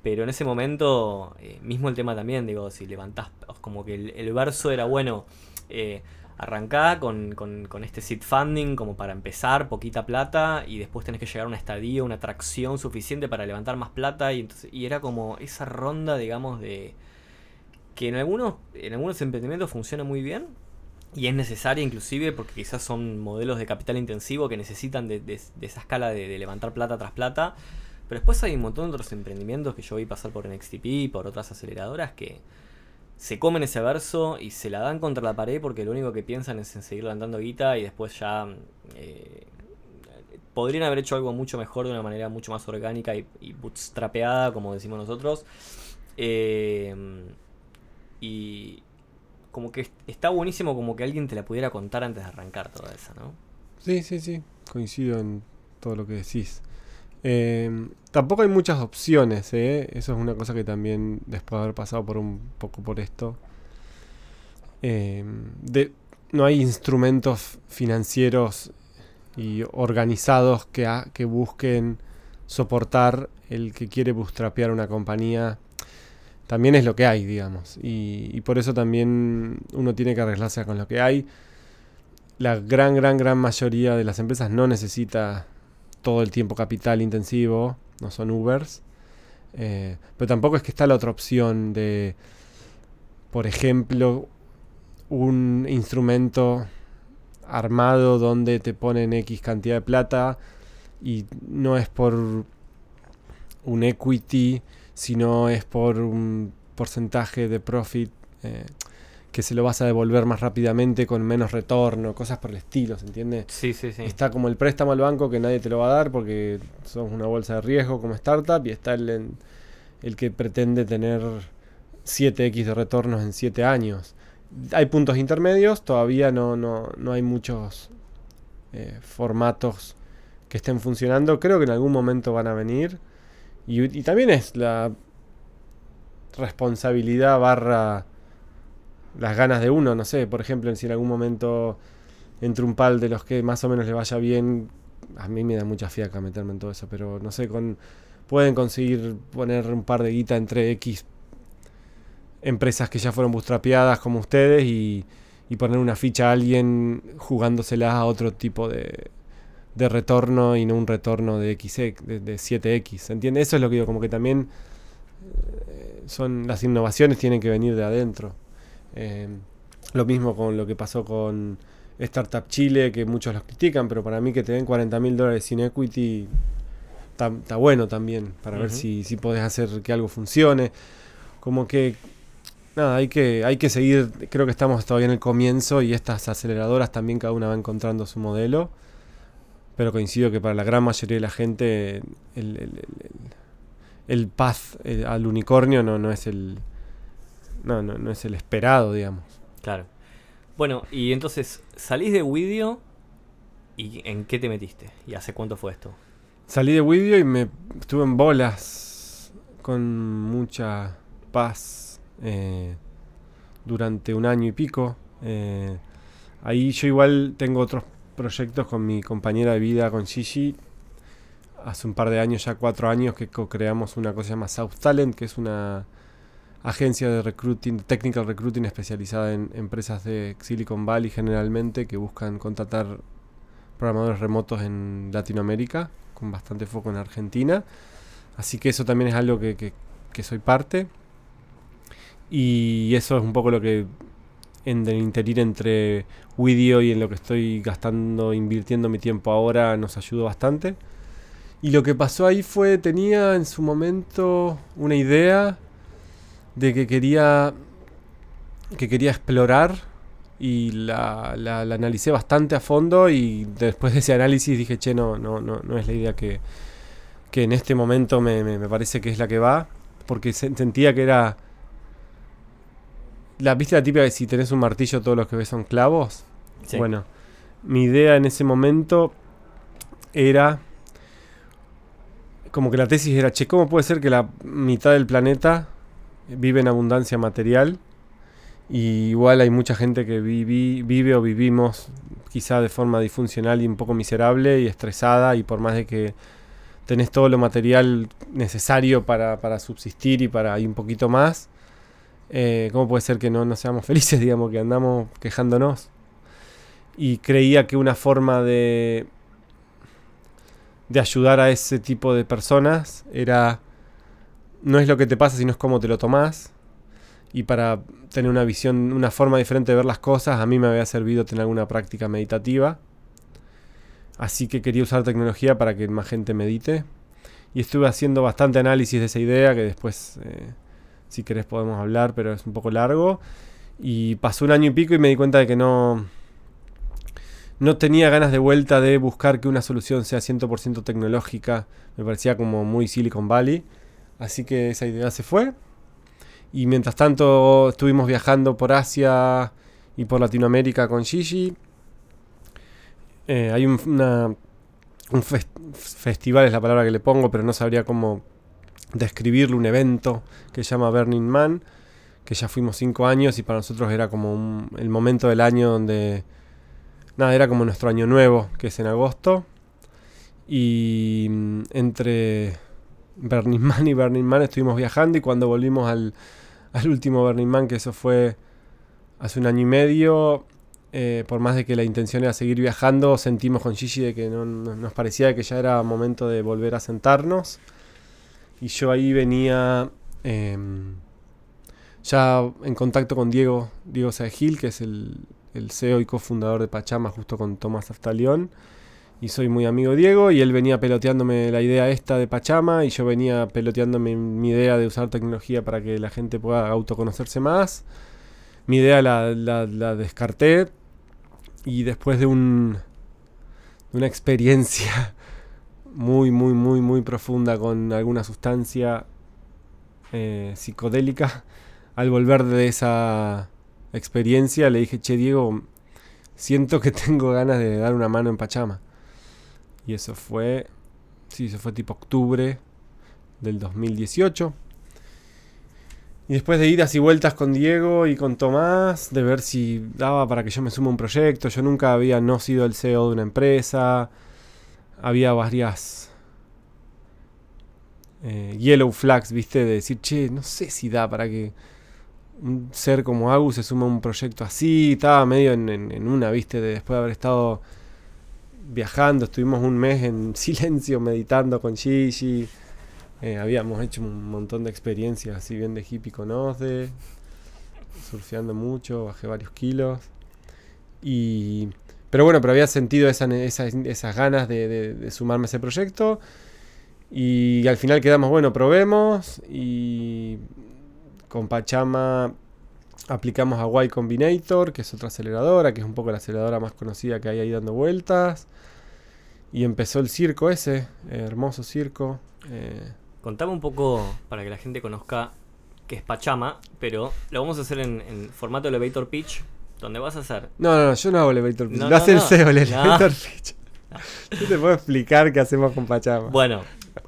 Pero en ese momento, eh, mismo el tema también, digo, si levantás, como que el, el verso era bueno, eh, arrancá con, con- este seed funding como para empezar, poquita plata, y después tenés que llegar a una estadía, una atracción suficiente para levantar más plata, y, entonces, y era como esa ronda, digamos, de que en algunos, en algunos emprendimientos funciona muy bien, y es necesaria inclusive porque quizás son modelos de capital intensivo que necesitan de, de- de esa escala de, de levantar plata tras plata. Pero después hay un montón de otros emprendimientos que yo vi pasar por NXTP y por otras aceleradoras que, se comen ese verso y se la dan contra la pared porque lo único que piensan es en seguir levantando guita y después ya eh, podrían haber hecho algo mucho mejor de una manera mucho más orgánica y, y bootstrapeada, como decimos nosotros. Eh, y como que está buenísimo como que alguien te la pudiera contar antes de arrancar toda esa, ¿no? Sí, sí, sí, coincido en todo lo que decís. Eh, tampoco hay muchas opciones, ¿eh? Eso es una cosa que también, después de haber pasado por un poco por esto, de, no hay instrumentos financieros y organizados que, que busquen soportar el que quiere bootstrapear una compañía. También es lo que hay, digamos. Y, y por eso también uno tiene que arreglarse con lo que hay. La gran, gran, gran mayoría de las empresas no necesita todo el tiempo capital intensivo, no son Ubers. Eh, pero tampoco es que está la otra opción de, por ejemplo, un instrumento armado donde te ponen X cantidad de plata y no es por un equity, sino es por un porcentaje de profit eh, que se lo vas a devolver más rápidamente con menos retorno, cosas por el estilo, ¿se entiende? Sí, sí, sí. Está como el préstamo al banco que nadie te lo va a dar porque sos una bolsa de riesgo como startup y está el, el que pretende tener 7x de retornos en 7 años. Hay puntos intermedios, todavía no, no, no hay muchos eh, formatos que estén funcionando. Creo que en algún momento van a venir. Y, y también es la responsabilidad barra las ganas de uno, no sé, por ejemplo, si en algún momento entre un pal de los que más o menos le vaya bien, a mí me da mucha fiaca meterme en todo eso, pero no sé, con pueden conseguir poner un par de guita entre X empresas que ya fueron bootstrapeadas como ustedes y, y poner una ficha a alguien jugándosela a otro tipo de, de retorno y no un retorno de, X, de, de 7X. ¿Entiendes? Eso es lo que digo, como que también eh, son las innovaciones tienen que venir de adentro. Eh, lo mismo con lo que pasó con Startup Chile, que muchos los critican, pero para mí que te den 40 mil dólares sin equity está bueno también, para uh -huh. ver si, si podés hacer que algo funcione. Como que, nada, hay que, hay que seguir, creo que estamos todavía en el comienzo y estas aceleradoras también cada una va encontrando su modelo, pero coincido que para la gran mayoría de la gente el, el, el, el path eh, al unicornio no, no es el no, no, no es el esperado, digamos. Claro. Bueno, y entonces, salís de Widio y ¿en qué te metiste? ¿Y hace cuánto fue esto? Salí de Widio y me estuve en bolas con mucha paz eh, durante un año y pico. Eh, ahí yo igual tengo otros proyectos con mi compañera de vida, con Gigi. Hace un par de años, ya cuatro años, que co-creamos una cosa que se llama South Talent, que es una agencia de recruiting, technical recruiting especializada en empresas de Silicon Valley generalmente que buscan contratar programadores remotos en Latinoamérica, con bastante foco en Argentina. Así que eso también es algo que, que, soy parte. Y eso es un poco lo que en el interior entre Widio y en lo que estoy gastando, invirtiendo mi tiempo ahora, nos ayudó bastante. Y lo que pasó ahí fue, tenía en su momento una idea de que quería que quería explorar y la, la, la, analicé bastante a fondo y después de ese análisis dije, che, no, no, no, no es la idea que, que en este momento me, me, me, parece que es la que va, porque sentía que era... La viste la típica de si tenés un martillo todos los que ves son clavos. Sí. Bueno, mi idea en ese momento era como que la tesis era, che, ¿cómo puede ser que la mitad del planeta vive en abundancia material. Y igual hay mucha gente que vive, vive o vivimos quizá de forma disfuncional y un poco miserable y estresada y por más de que tenés todo lo material necesario para, para subsistir y para ir un poquito más, eh, ¿cómo puede ser que no, no seamos felices, digamos, que andamos quejándonos? Y creía que una forma de, de ayudar a ese tipo de personas era no es lo que te pasa, sino es cómo te lo tomás. Y para tener una visión, una forma diferente de ver las cosas, a mí me había servido tener alguna práctica meditativa. Así que quería usar tecnología para que más gente medite. Y estuve haciendo bastante análisis de esa idea que después eh, Si querés podemos hablar, pero es un poco largo. Y pasó un año y pico y me di cuenta de que no, no tenía ganas de vuelta de buscar que una solución sea 100% tecnológica. Me parecía como muy Silicon Valley. Así que esa idea se fue. Y mientras tanto estuvimos viajando por Asia y por Latinoamérica con Gigi. Eh, hay un, una, un festival, es la palabra que le pongo, pero no sabría cómo describirlo, un evento que se llama Burning Man, que ya fuimos cinco años y para nosotros era como el momento del año donde, nada, era como nuestro año nuevo, que es en agosto. Y mm, entre Burning Man y Burning Man estuvimos viajando y cuando volvimos al, al último Burning Man, que eso fue hace un año y medio, eh, por más de que la intención era seguir viajando, sentimos con Gigi de que no, nos parecía que ya era momento de volver a sentarnos. Y yo ahí venía em, ya en contacto con Diego, Diego que es el, el CEO y cofundador de Pachama, justo con Tomás Aftalión. Y soy muy amigo de Diego, y él venía peloteándome la idea esta de Pachama, y yo venía peloteándome mi idea de usar tecnología para que la gente pueda autoconocerse más. Mi idea la, la descarté, y después de un, una experiencia muy, muy, muy, muy profunda con alguna sustancia eh, psicodélica, al volver de esa experiencia le dije, che Diego, siento que tengo ganas de dar una mano en Pachama. Y eso fue, sí, eso fue tipo octubre del 2018. Y después de idas y vueltas con Diego y con Tomás, de ver si daba para que yo me suma a un proyecto. Yo nunca había no sido el CEO de una empresa. Había varias eh, yellow flags, viste, de decir, che, no sé si da para que un ser como Agus se suma a un proyecto así. Estaba medio en, en una, viste, de después de haber estado viajando. Estuvimos un mes en silencio meditando con Gigi eh, habíamos hecho un montón de experiencias, si bien de hippie con OSDE, surfeando mucho, bajé varios kilos. Y, pero bueno, pero había sentido esa, esas ganas de, sumarme a ese proyecto. Y al final quedamos, bueno, probemos. Y con Pachama aplicamos a Y Combinator, que es otra aceleradora, que es un poco la aceleradora más conocida que hay ahí dando vueltas. Y empezó el circo ese, hermoso circo. Eh, Contame un poco para que la gente conozca qué es Pachama, pero lo vamos a hacer en, formato elevator pitch, donde vas a hacer. No, no, no yo no hago elevator pitch. lo hace el CEO, el elevator pitch. Yo te puedo explicar qué hacemos con Pachama. Bueno,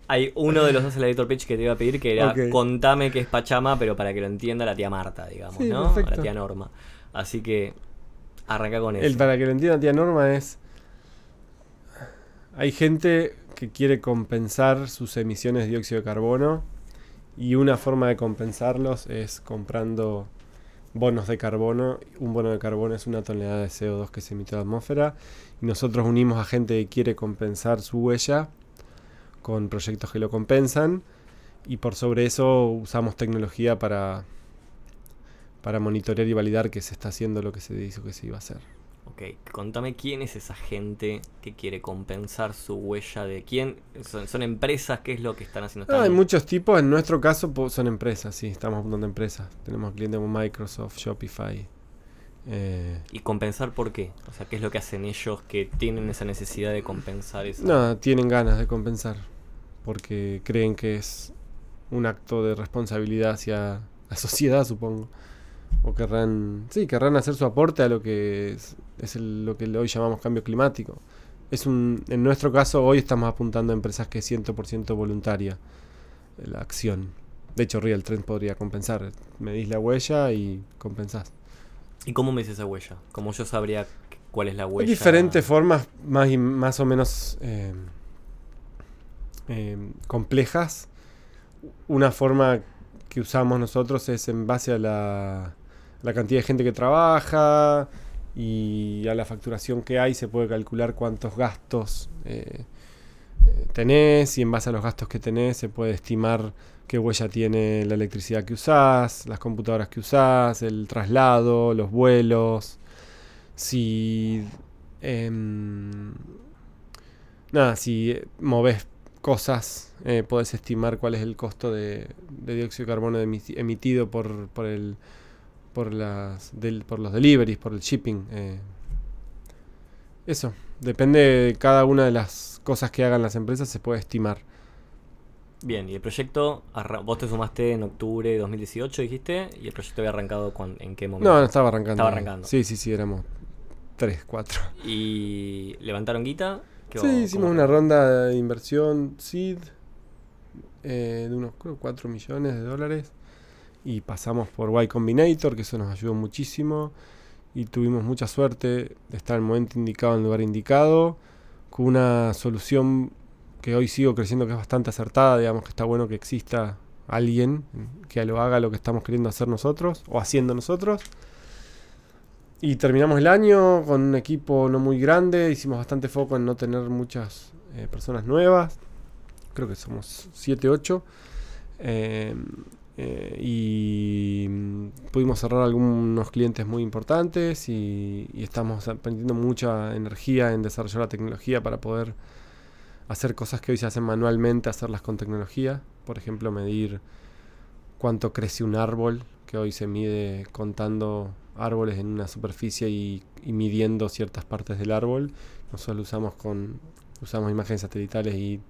hay uno de los dos elevator pitch que te iba a pedir que era contame qué es Pachama, pero para que lo entienda la tía Marta, digamos, ¿no? La tía Norma. Así que arranca con eso. El para que lo entienda la tía Norma es. Hay gente que quiere compensar sus emisiones de dióxido de carbono y una forma de compensarlos es comprando bonos de carbono. Un bono de carbono es una tonelada de CO2 que se emite a la atmósfera y nosotros unimos a gente que quiere compensar su huella con proyectos que lo compensan y por sobre eso usamos tecnología para para monitorear y validar que se está haciendo lo que se dijo que se iba a hacer. Ok, contame quién es esa gente que quiere compensar su huella de quién. ¿Son, empresas? ¿Qué es lo que están haciendo? hay muchos tipos. En nuestro caso son empresas, sí, estamos apuntando empresas. Tenemos clientes como Microsoft, Shopify. Eh. ¿Y compensar por qué? O sea, ¿qué es lo que hacen ellos que tienen esa necesidad de compensar eso? No, tienen ganas de compensar. Porque creen que es un acto de responsabilidad hacia la sociedad, supongo o querrán, sí, querrán hacer su aporte a lo que es, lo que hoy llamamos cambio climático. Es un, en nuestro caso, hoy estamos apuntando a empresas que es 100% voluntaria la acción. De hecho, Real Trend podría compensar. Medís la huella y compensás. ¿Y cómo me esa huella? ¿Cómo yo sabría cuál es la huella? Hay diferentes formas más, más o menos eh, eh, complejas. Una forma que usamos nosotros es en base a la la cantidad de gente que trabaja y a la facturación que hay se puede calcular cuántos gastos eh, eh, tenés y en base a los gastos que tenés se puede estimar qué huella tiene la electricidad que usás, las computadoras que usás, el traslado, los vuelos, si... Em, nada, si moves cosas, eh, podés estimar cuál es el costo de, de dióxido de carbono emi- emitido por, por, el, por, las, del- por los deliveries, por el shipping. eh. Eso, depende de cada una de las cosas que hagan las empresas, se puede estimar. Bien, y el proyecto, vos te sumaste en octubre de 2018, dijiste, y el proyecto había arrancado en qué momento. No, no estaba arrancando. Estaba arrancando. Sí, sí, sí, éramos tres, cuatro. Y levantaron guita. ¿Qué- Sí, hicimos una ronda de inversión seed eh, de unos creo, 4 millones de dólares. Y pasamos por Y Combinator, que eso nos ayudó muchísimo. Y tuvimos mucha suerte de estar en el momento indicado, en el lugar indicado, con una solución que hoy sigo creciendo que es bastante acertada, digamos que está bueno que exista alguien que lo haga lo que estamos queriendo hacer nosotros o haciendo nosotros. Y terminamos el año con un equipo no muy grande, hicimos bastante foco en no tener muchas eh, personas nuevas, creo que somos 7, 8, eh, eh, y mm, pudimos cerrar algunos clientes muy importantes y, y estamos aprendiendo mucha energía en desarrollar la tecnología para poder hacer cosas que hoy se hacen manualmente, hacerlas con tecnología, por ejemplo medir cuánto crece un árbol, que hoy se mide contando árboles en una superficie y, y midiendo ciertas partes del árbol. Nosotros lo usamos con usamos imágenes satelitales y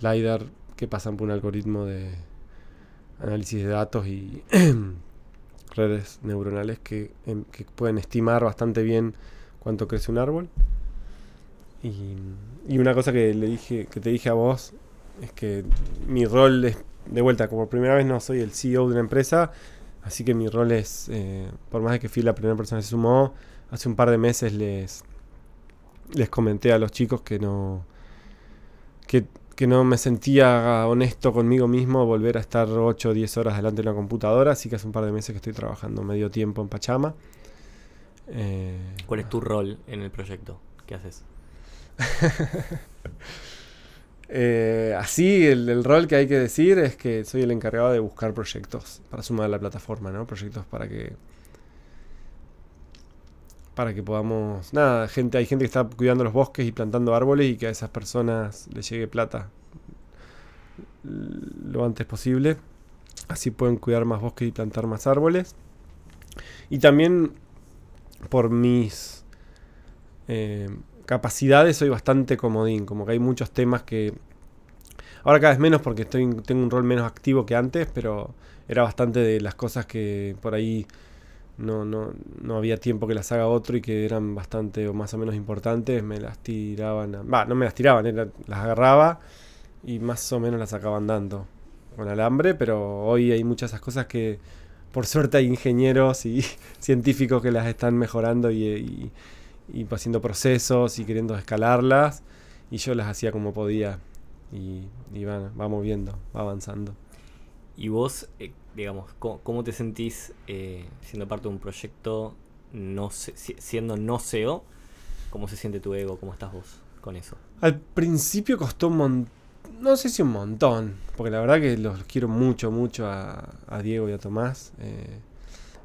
LiDAR que pasan por un algoritmo de análisis de datos y redes neuronales que, em, que pueden estimar bastante bien cuánto crece un árbol. Y, y una cosa que le dije, que te dije a vos, es que mi rol es, de vuelta, como por primera vez no soy el CEO de una empresa, así que mi rol es, eh, por más de que fui la primera persona que se sumó, hace un par de meses les, les comenté a los chicos que no, que, que no me sentía honesto conmigo mismo volver a estar 8 o 10 horas delante de una computadora, así que hace un par de meses que estoy trabajando medio tiempo en Pachama. Eh, ¿Cuál es tu rol en el proyecto? ¿Qué haces? Eh, así, el, rol que hay que decir es que soy el encargado de buscar proyectos para sumar a la plataforma, ¿no? Proyectos para que. Para que podamos. Nada, gente, hay gente que está cuidando los bosques y plantando árboles y que a esas personas les llegue plata lo antes posible. Así pueden cuidar más bosques y plantar más árboles. Y también por mis eh, capacidades soy bastante comodín, como que hay muchos temas que... Ahora cada vez menos porque estoy, tengo un rol menos activo que antes, pero era bastante de las cosas que por ahí no, no, no había tiempo que las haga otro y que eran bastante o más o menos importantes, me las tiraban... Va, no me las tiraban, era- las agarraba y más o menos las sacaban dando con alambre, pero hoy hay muchas esas cosas que por suerte hay ingenieros y científicos que las están mejorando y- y haciendo procesos y queriendo escalarlas y yo las hacía como podía y, y va, va moviendo, va avanzando. Y vos, eh, digamos, ¿cómo, cómo te sentís eh, siendo parte de un proyecto, no siendo no SEO? ¿Cómo se siente tu ego? ¿Cómo estás vos con eso? Al principio costó un montón, no sé si un montón, porque la verdad que los quiero mucho, mucho a, a Diego y a Tomás.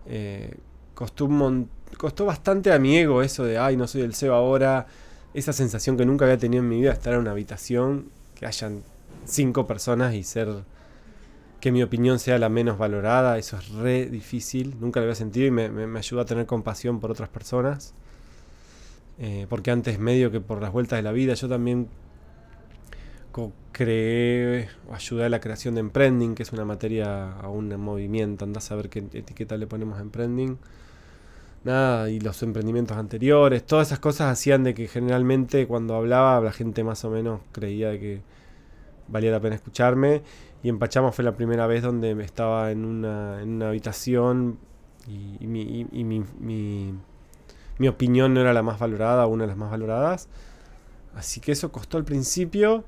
eh, costó, un mon- costó bastante a mi ego eso de, ay, no soy el CEO ahora. Esa sensación que nunca había tenido en mi vida, estar en una habitación, que hayan cinco personas y ser que mi opinión sea la menos valorada, eso es re difícil, nunca lo había sentido y me, me, ayudó a tener compasión por otras personas. Eh, porque antes medio que por las vueltas de la vida yo también creé o ayudé a la creación de Emprending, que es una materia a un movimiento, andás a ver qué etiqueta le ponemos a Emprending. Nada, y los emprendimientos anteriores, todas esas cosas hacían de que generalmente cuando hablaba la gente más o menos creía que valía la pena escucharme. Y en Pachama fue la primera vez donde estaba en una, en una habitación y, y mi, y- y mi- mi- mi opinión no era la más valorada, una de las más valoradas. Así que eso costó al principio,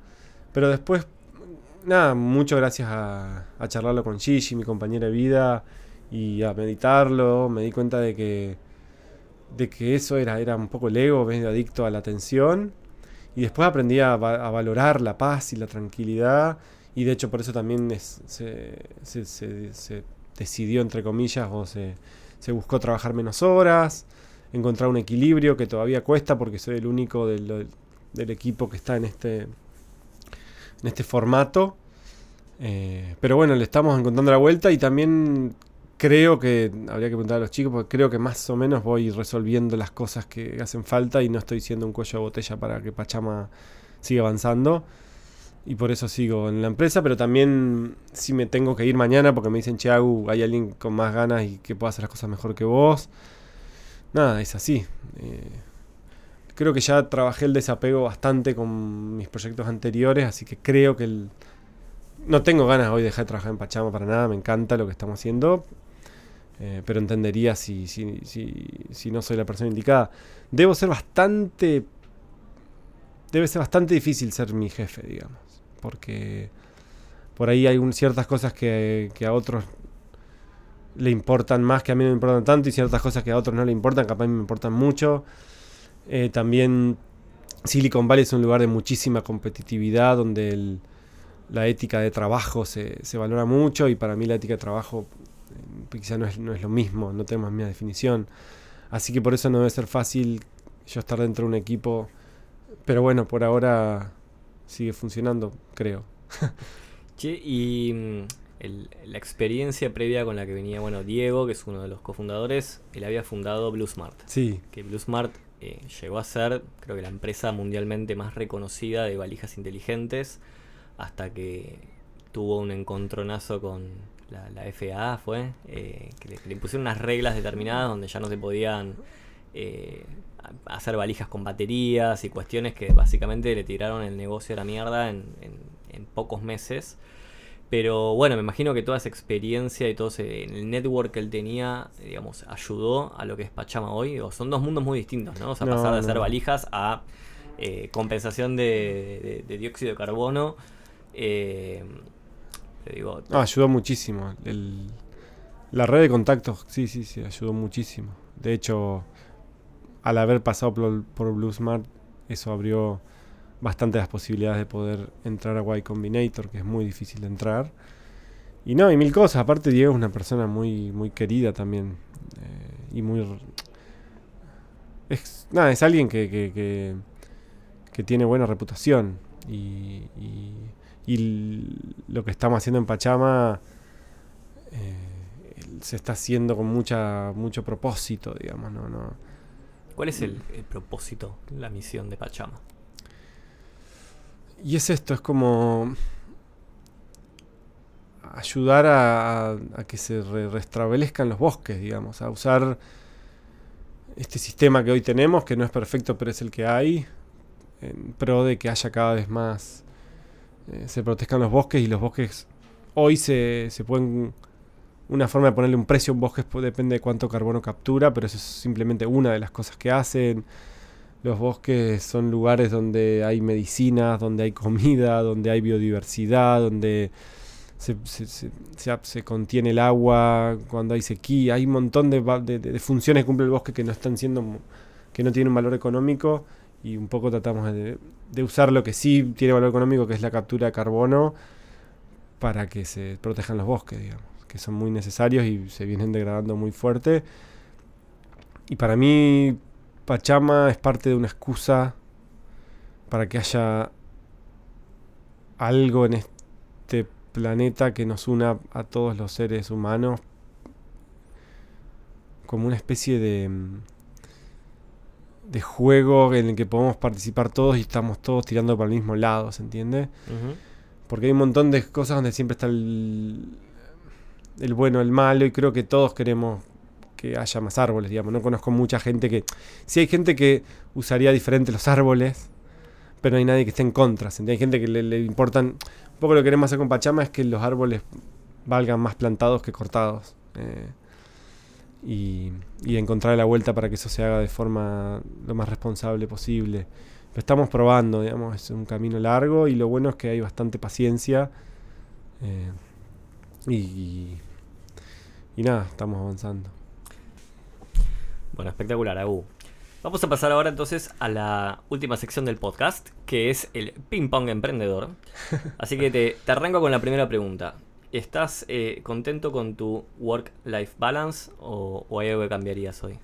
pero después, nada, mucho gracias a, a charlarlo con Gigi, mi compañera de vida, y a meditarlo, me di cuenta de que, de que eso era, era un poco el ego, medio adicto a la atención. Y después aprendí a, a valorar la paz y la tranquilidad. Y de hecho por eso también se, se- se- se decidió, entre comillas, o se, se buscó trabajar menos horas, encontrar un equilibrio que todavía cuesta porque soy el único del, del equipo que está en este, en este formato. Eh, pero bueno, le estamos encontrando la vuelta y también creo que, habría que preguntar a los chicos, porque creo que más o menos voy resolviendo las cosas que hacen falta y no estoy siendo un cuello de botella para que Pachama siga avanzando. Y por eso sigo en la empresa, pero también si me tengo que ir mañana porque me dicen, che, hay alguien con más ganas y que pueda hacer las cosas mejor que vos. Nada, es así. Eh, creo que ya trabajé el desapego bastante con mis proyectos anteriores, así que creo que no tengo ganas hoy de dejar de trabajar en Pachama para nada, me encanta lo que estamos haciendo, eh, pero entendería si, si, si, si, no soy la persona indicada. Debo ser bastante... Debe ser bastante difícil ser mi jefe, digamos, porque por ahí hay ciertas cosas que, que, a otros le importan más que a mí no me importan tanto y ciertas cosas que a otros no le importan, capaz a mí me importan mucho. Eh, también Silicon Valley es un lugar de muchísima competitividad donde la ética de trabajo se, se, valora mucho y para mí la ética de trabajo quizá no es, no es lo mismo, no tenemos la misma definición. Así que por eso no debe ser fácil yo estar dentro de un equipo. Pero bueno, por ahora sigue funcionando, creo. Che, y mm, el, la experiencia previa con la que venía, bueno, Diego, que es uno de los cofundadores, él había fundado BlueSmart. Sí. Que BlueSmart eh, llegó a ser, creo que la empresa mundialmente más reconocida de valijas inteligentes hasta que tuvo un encontronazo con la, la FAA, fue, eh, que, le, impusieron unas reglas determinadas donde ya no se podían eh, hacer valijas con baterías y cuestiones que básicamente le tiraron el negocio a la mierda en, en, en pocos meses. Pero bueno, me imagino que toda esa experiencia y todo ese, el network que él tenía, digamos, ayudó a lo que es Pachama hoy. O son dos mundos muy distintos, ¿no? O sea, no, pasar de hacer valijas a eh, compensación de, de, de, dióxido de carbono eh, digo, ah, ayudó muchísimo. La red de contactos, sí, sí, sí, ayudó muchísimo. De hecho, al haber pasado por, por BlueSmart, eso abrió bastante las posibilidades de poder entrar a Y Combinator, que es muy difícil de entrar. Y no, y mil cosas. Aparte, Diego es una persona muy, muy querida también. Eh, y muy. Es, nada, es alguien que, que, que, tiene buena reputación. Y, y lo que estamos haciendo en Pachama eh, se está haciendo con mucha mucho propósito, digamos, no, no. ¿Cuál es el, el, propósito, la misión de Pachama? Y es esto, es como ayudar a, a que se re restablezcan los bosques, digamos, a usar este sistema que hoy tenemos, que no es perfecto, pero es el que hay, en pro de que haya cada vez más eh, se protejan los bosques y los bosques hoy se, se pueden... Una forma de ponerle un precio a un bosque depende de cuánto carbono captura, pero eso es simplemente una de las cosas que hacen. Los bosques son lugares donde hay medicinas, donde hay comida, donde hay biodiversidad, donde se, contiene el agua, cuando hay sequía. Hay un montón de, funciones que cumple el bosque que no están siendo, que no tienen un valor económico y un poco tratamos de, usar lo que sí tiene valor económico, que es la captura de carbono, para que se protejan los bosques, digamos, que son muy necesarios y se vienen degradando muy fuerte. Y para mí, Pachama es parte de una excusa para que haya algo en este planeta que nos una a todos los seres humanos como una especie de de juego en el que podemos participar todos y estamos todos tirando para el mismo lado, ¿se entiende? Uh -huh. Porque hay un montón de cosas donde siempre está el, el bueno, el malo, y creo que todos queremos que haya más árboles, digamos. No conozco mucha gente que... Sí hay gente que usaría diferente los árboles, pero no hay nadie que esté en contra. ¿se Hay gente que le, le, importan... Un poco lo que queremos hacer con Pachama es que los árboles valgan más plantados que cortados. Eh, y, y, encontrar la vuelta para que eso se haga de forma lo más responsable posible. Lo estamos probando, digamos, es un camino largo y lo bueno es que hay bastante paciencia eh, y, y, nada, estamos avanzando. Bueno, espectacular, Agu. Vamos a pasar ahora entonces a la última sección del podcast, que es el ping pong emprendedor. Así que te, te arranco con la primera pregunta. ¿Estás eh, contento con tu work-life balance o, o, hay algo que cambiarías hoy?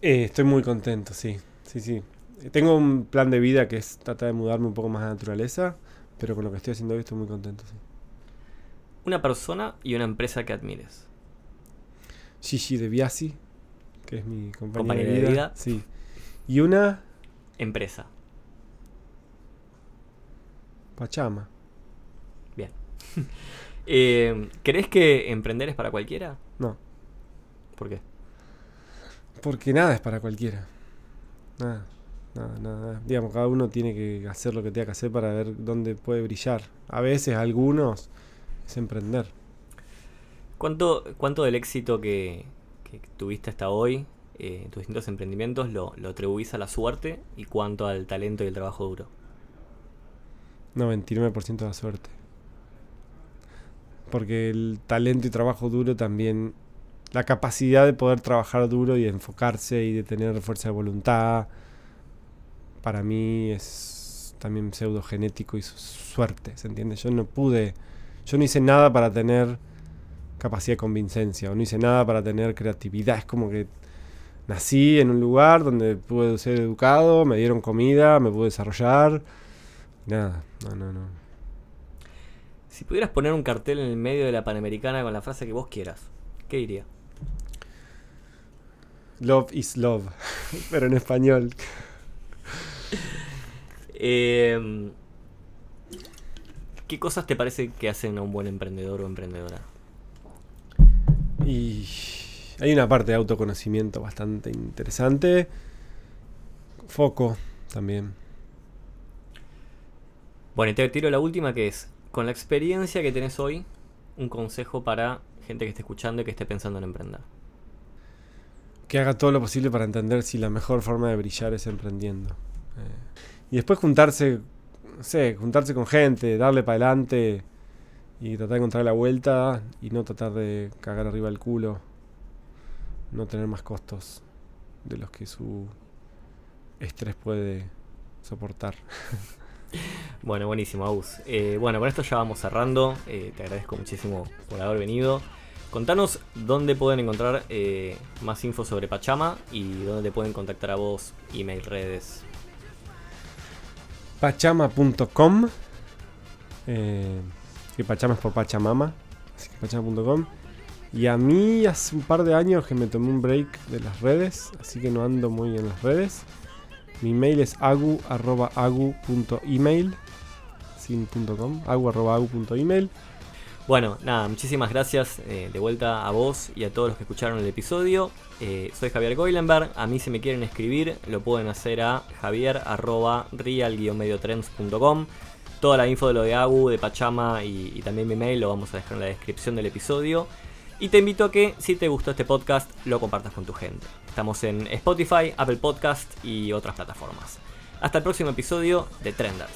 Eh, estoy muy contento, sí. Sí, sí. Tengo un plan de vida que es tratar de mudarme un poco más a la naturaleza, pero con lo que estoy haciendo hoy estoy muy contento, sí. Una persona y una empresa que admires. Gigi de Biasi, que es mi compañera Compañera de vida. Sí. Y una Empresa. Pachama. Eh, ¿Crees que emprender es para cualquiera? No, ¿Por qué? porque nada es para cualquiera. Nada, nada, nada. Digamos, cada uno tiene que hacer lo que tenga que hacer para ver dónde puede brillar. A veces, algunos, es emprender. ¿Cuánto, cuánto del éxito que, que tuviste hasta hoy eh, en tus distintos emprendimientos lo, lo atribuís a la suerte y cuánto al talento y el trabajo duro? 99% de la suerte. Porque el talento y trabajo duro también, la capacidad de poder trabajar duro y de enfocarse y de tener fuerza de voluntad, para mí es también pseudo genético y su- suerte, ¿se entiende? Yo no pude, yo no hice nada para tener capacidad de convincencia o no hice nada para tener creatividad. Es como que nací en un lugar donde pude ser educado, me dieron comida, me pude desarrollar. Nada, no, no, no. Si pudieras poner un cartel en el medio de la Panamericana con la frase que vos quieras, ¿qué diría? Love is love, pero en español. Eh, ¿Qué cosas te parece que hacen a un buen emprendedor o emprendedora? Y hay una parte de autoconocimiento bastante interesante. Foco también. Bueno, y te tiro la última que es, con la experiencia que tenés hoy, un consejo para gente que esté escuchando y que esté pensando en emprender. Que haga todo lo posible para entender si la mejor forma de brillar es emprendiendo. Eh, y después juntarse, no sé, juntarse con gente, darle para adelante y tratar de encontrar la vuelta y no tratar de cagar arriba el culo. No tener más costos de los que su estrés puede soportar. Bueno, buenísimo, Agus. Eh, bueno, con esto ya vamos cerrando. Eh, te agradezco muchísimo por haber venido. Contanos dónde pueden encontrar eh, más info sobre Pachama y dónde te pueden contactar a vos, email, redes. Pachama.com Que Pachama es por Pachamama Así que Pachama.com Y a mí hace un par de años que me tomé un break de las redes Así que no ando muy en las redes Mi mail es agu arroba agu punto email Sin Bueno, nada, muchísimas gracias eh, de vuelta a vos y a todos los que escucharon el episodio. Eh, soy Javier Goilenberg, a mí si me quieren escribir lo pueden hacer a javier.real-mediotrends.com. Toda la info de lo de Agu, de Pachama y, y también mi mail lo vamos a dejar en la descripción del episodio. Y te invito a que si te gustó este podcast lo compartas con tu gente. Estamos en Spotify, Apple Podcast y otras plataformas. Hasta el próximo episodio de Trenders.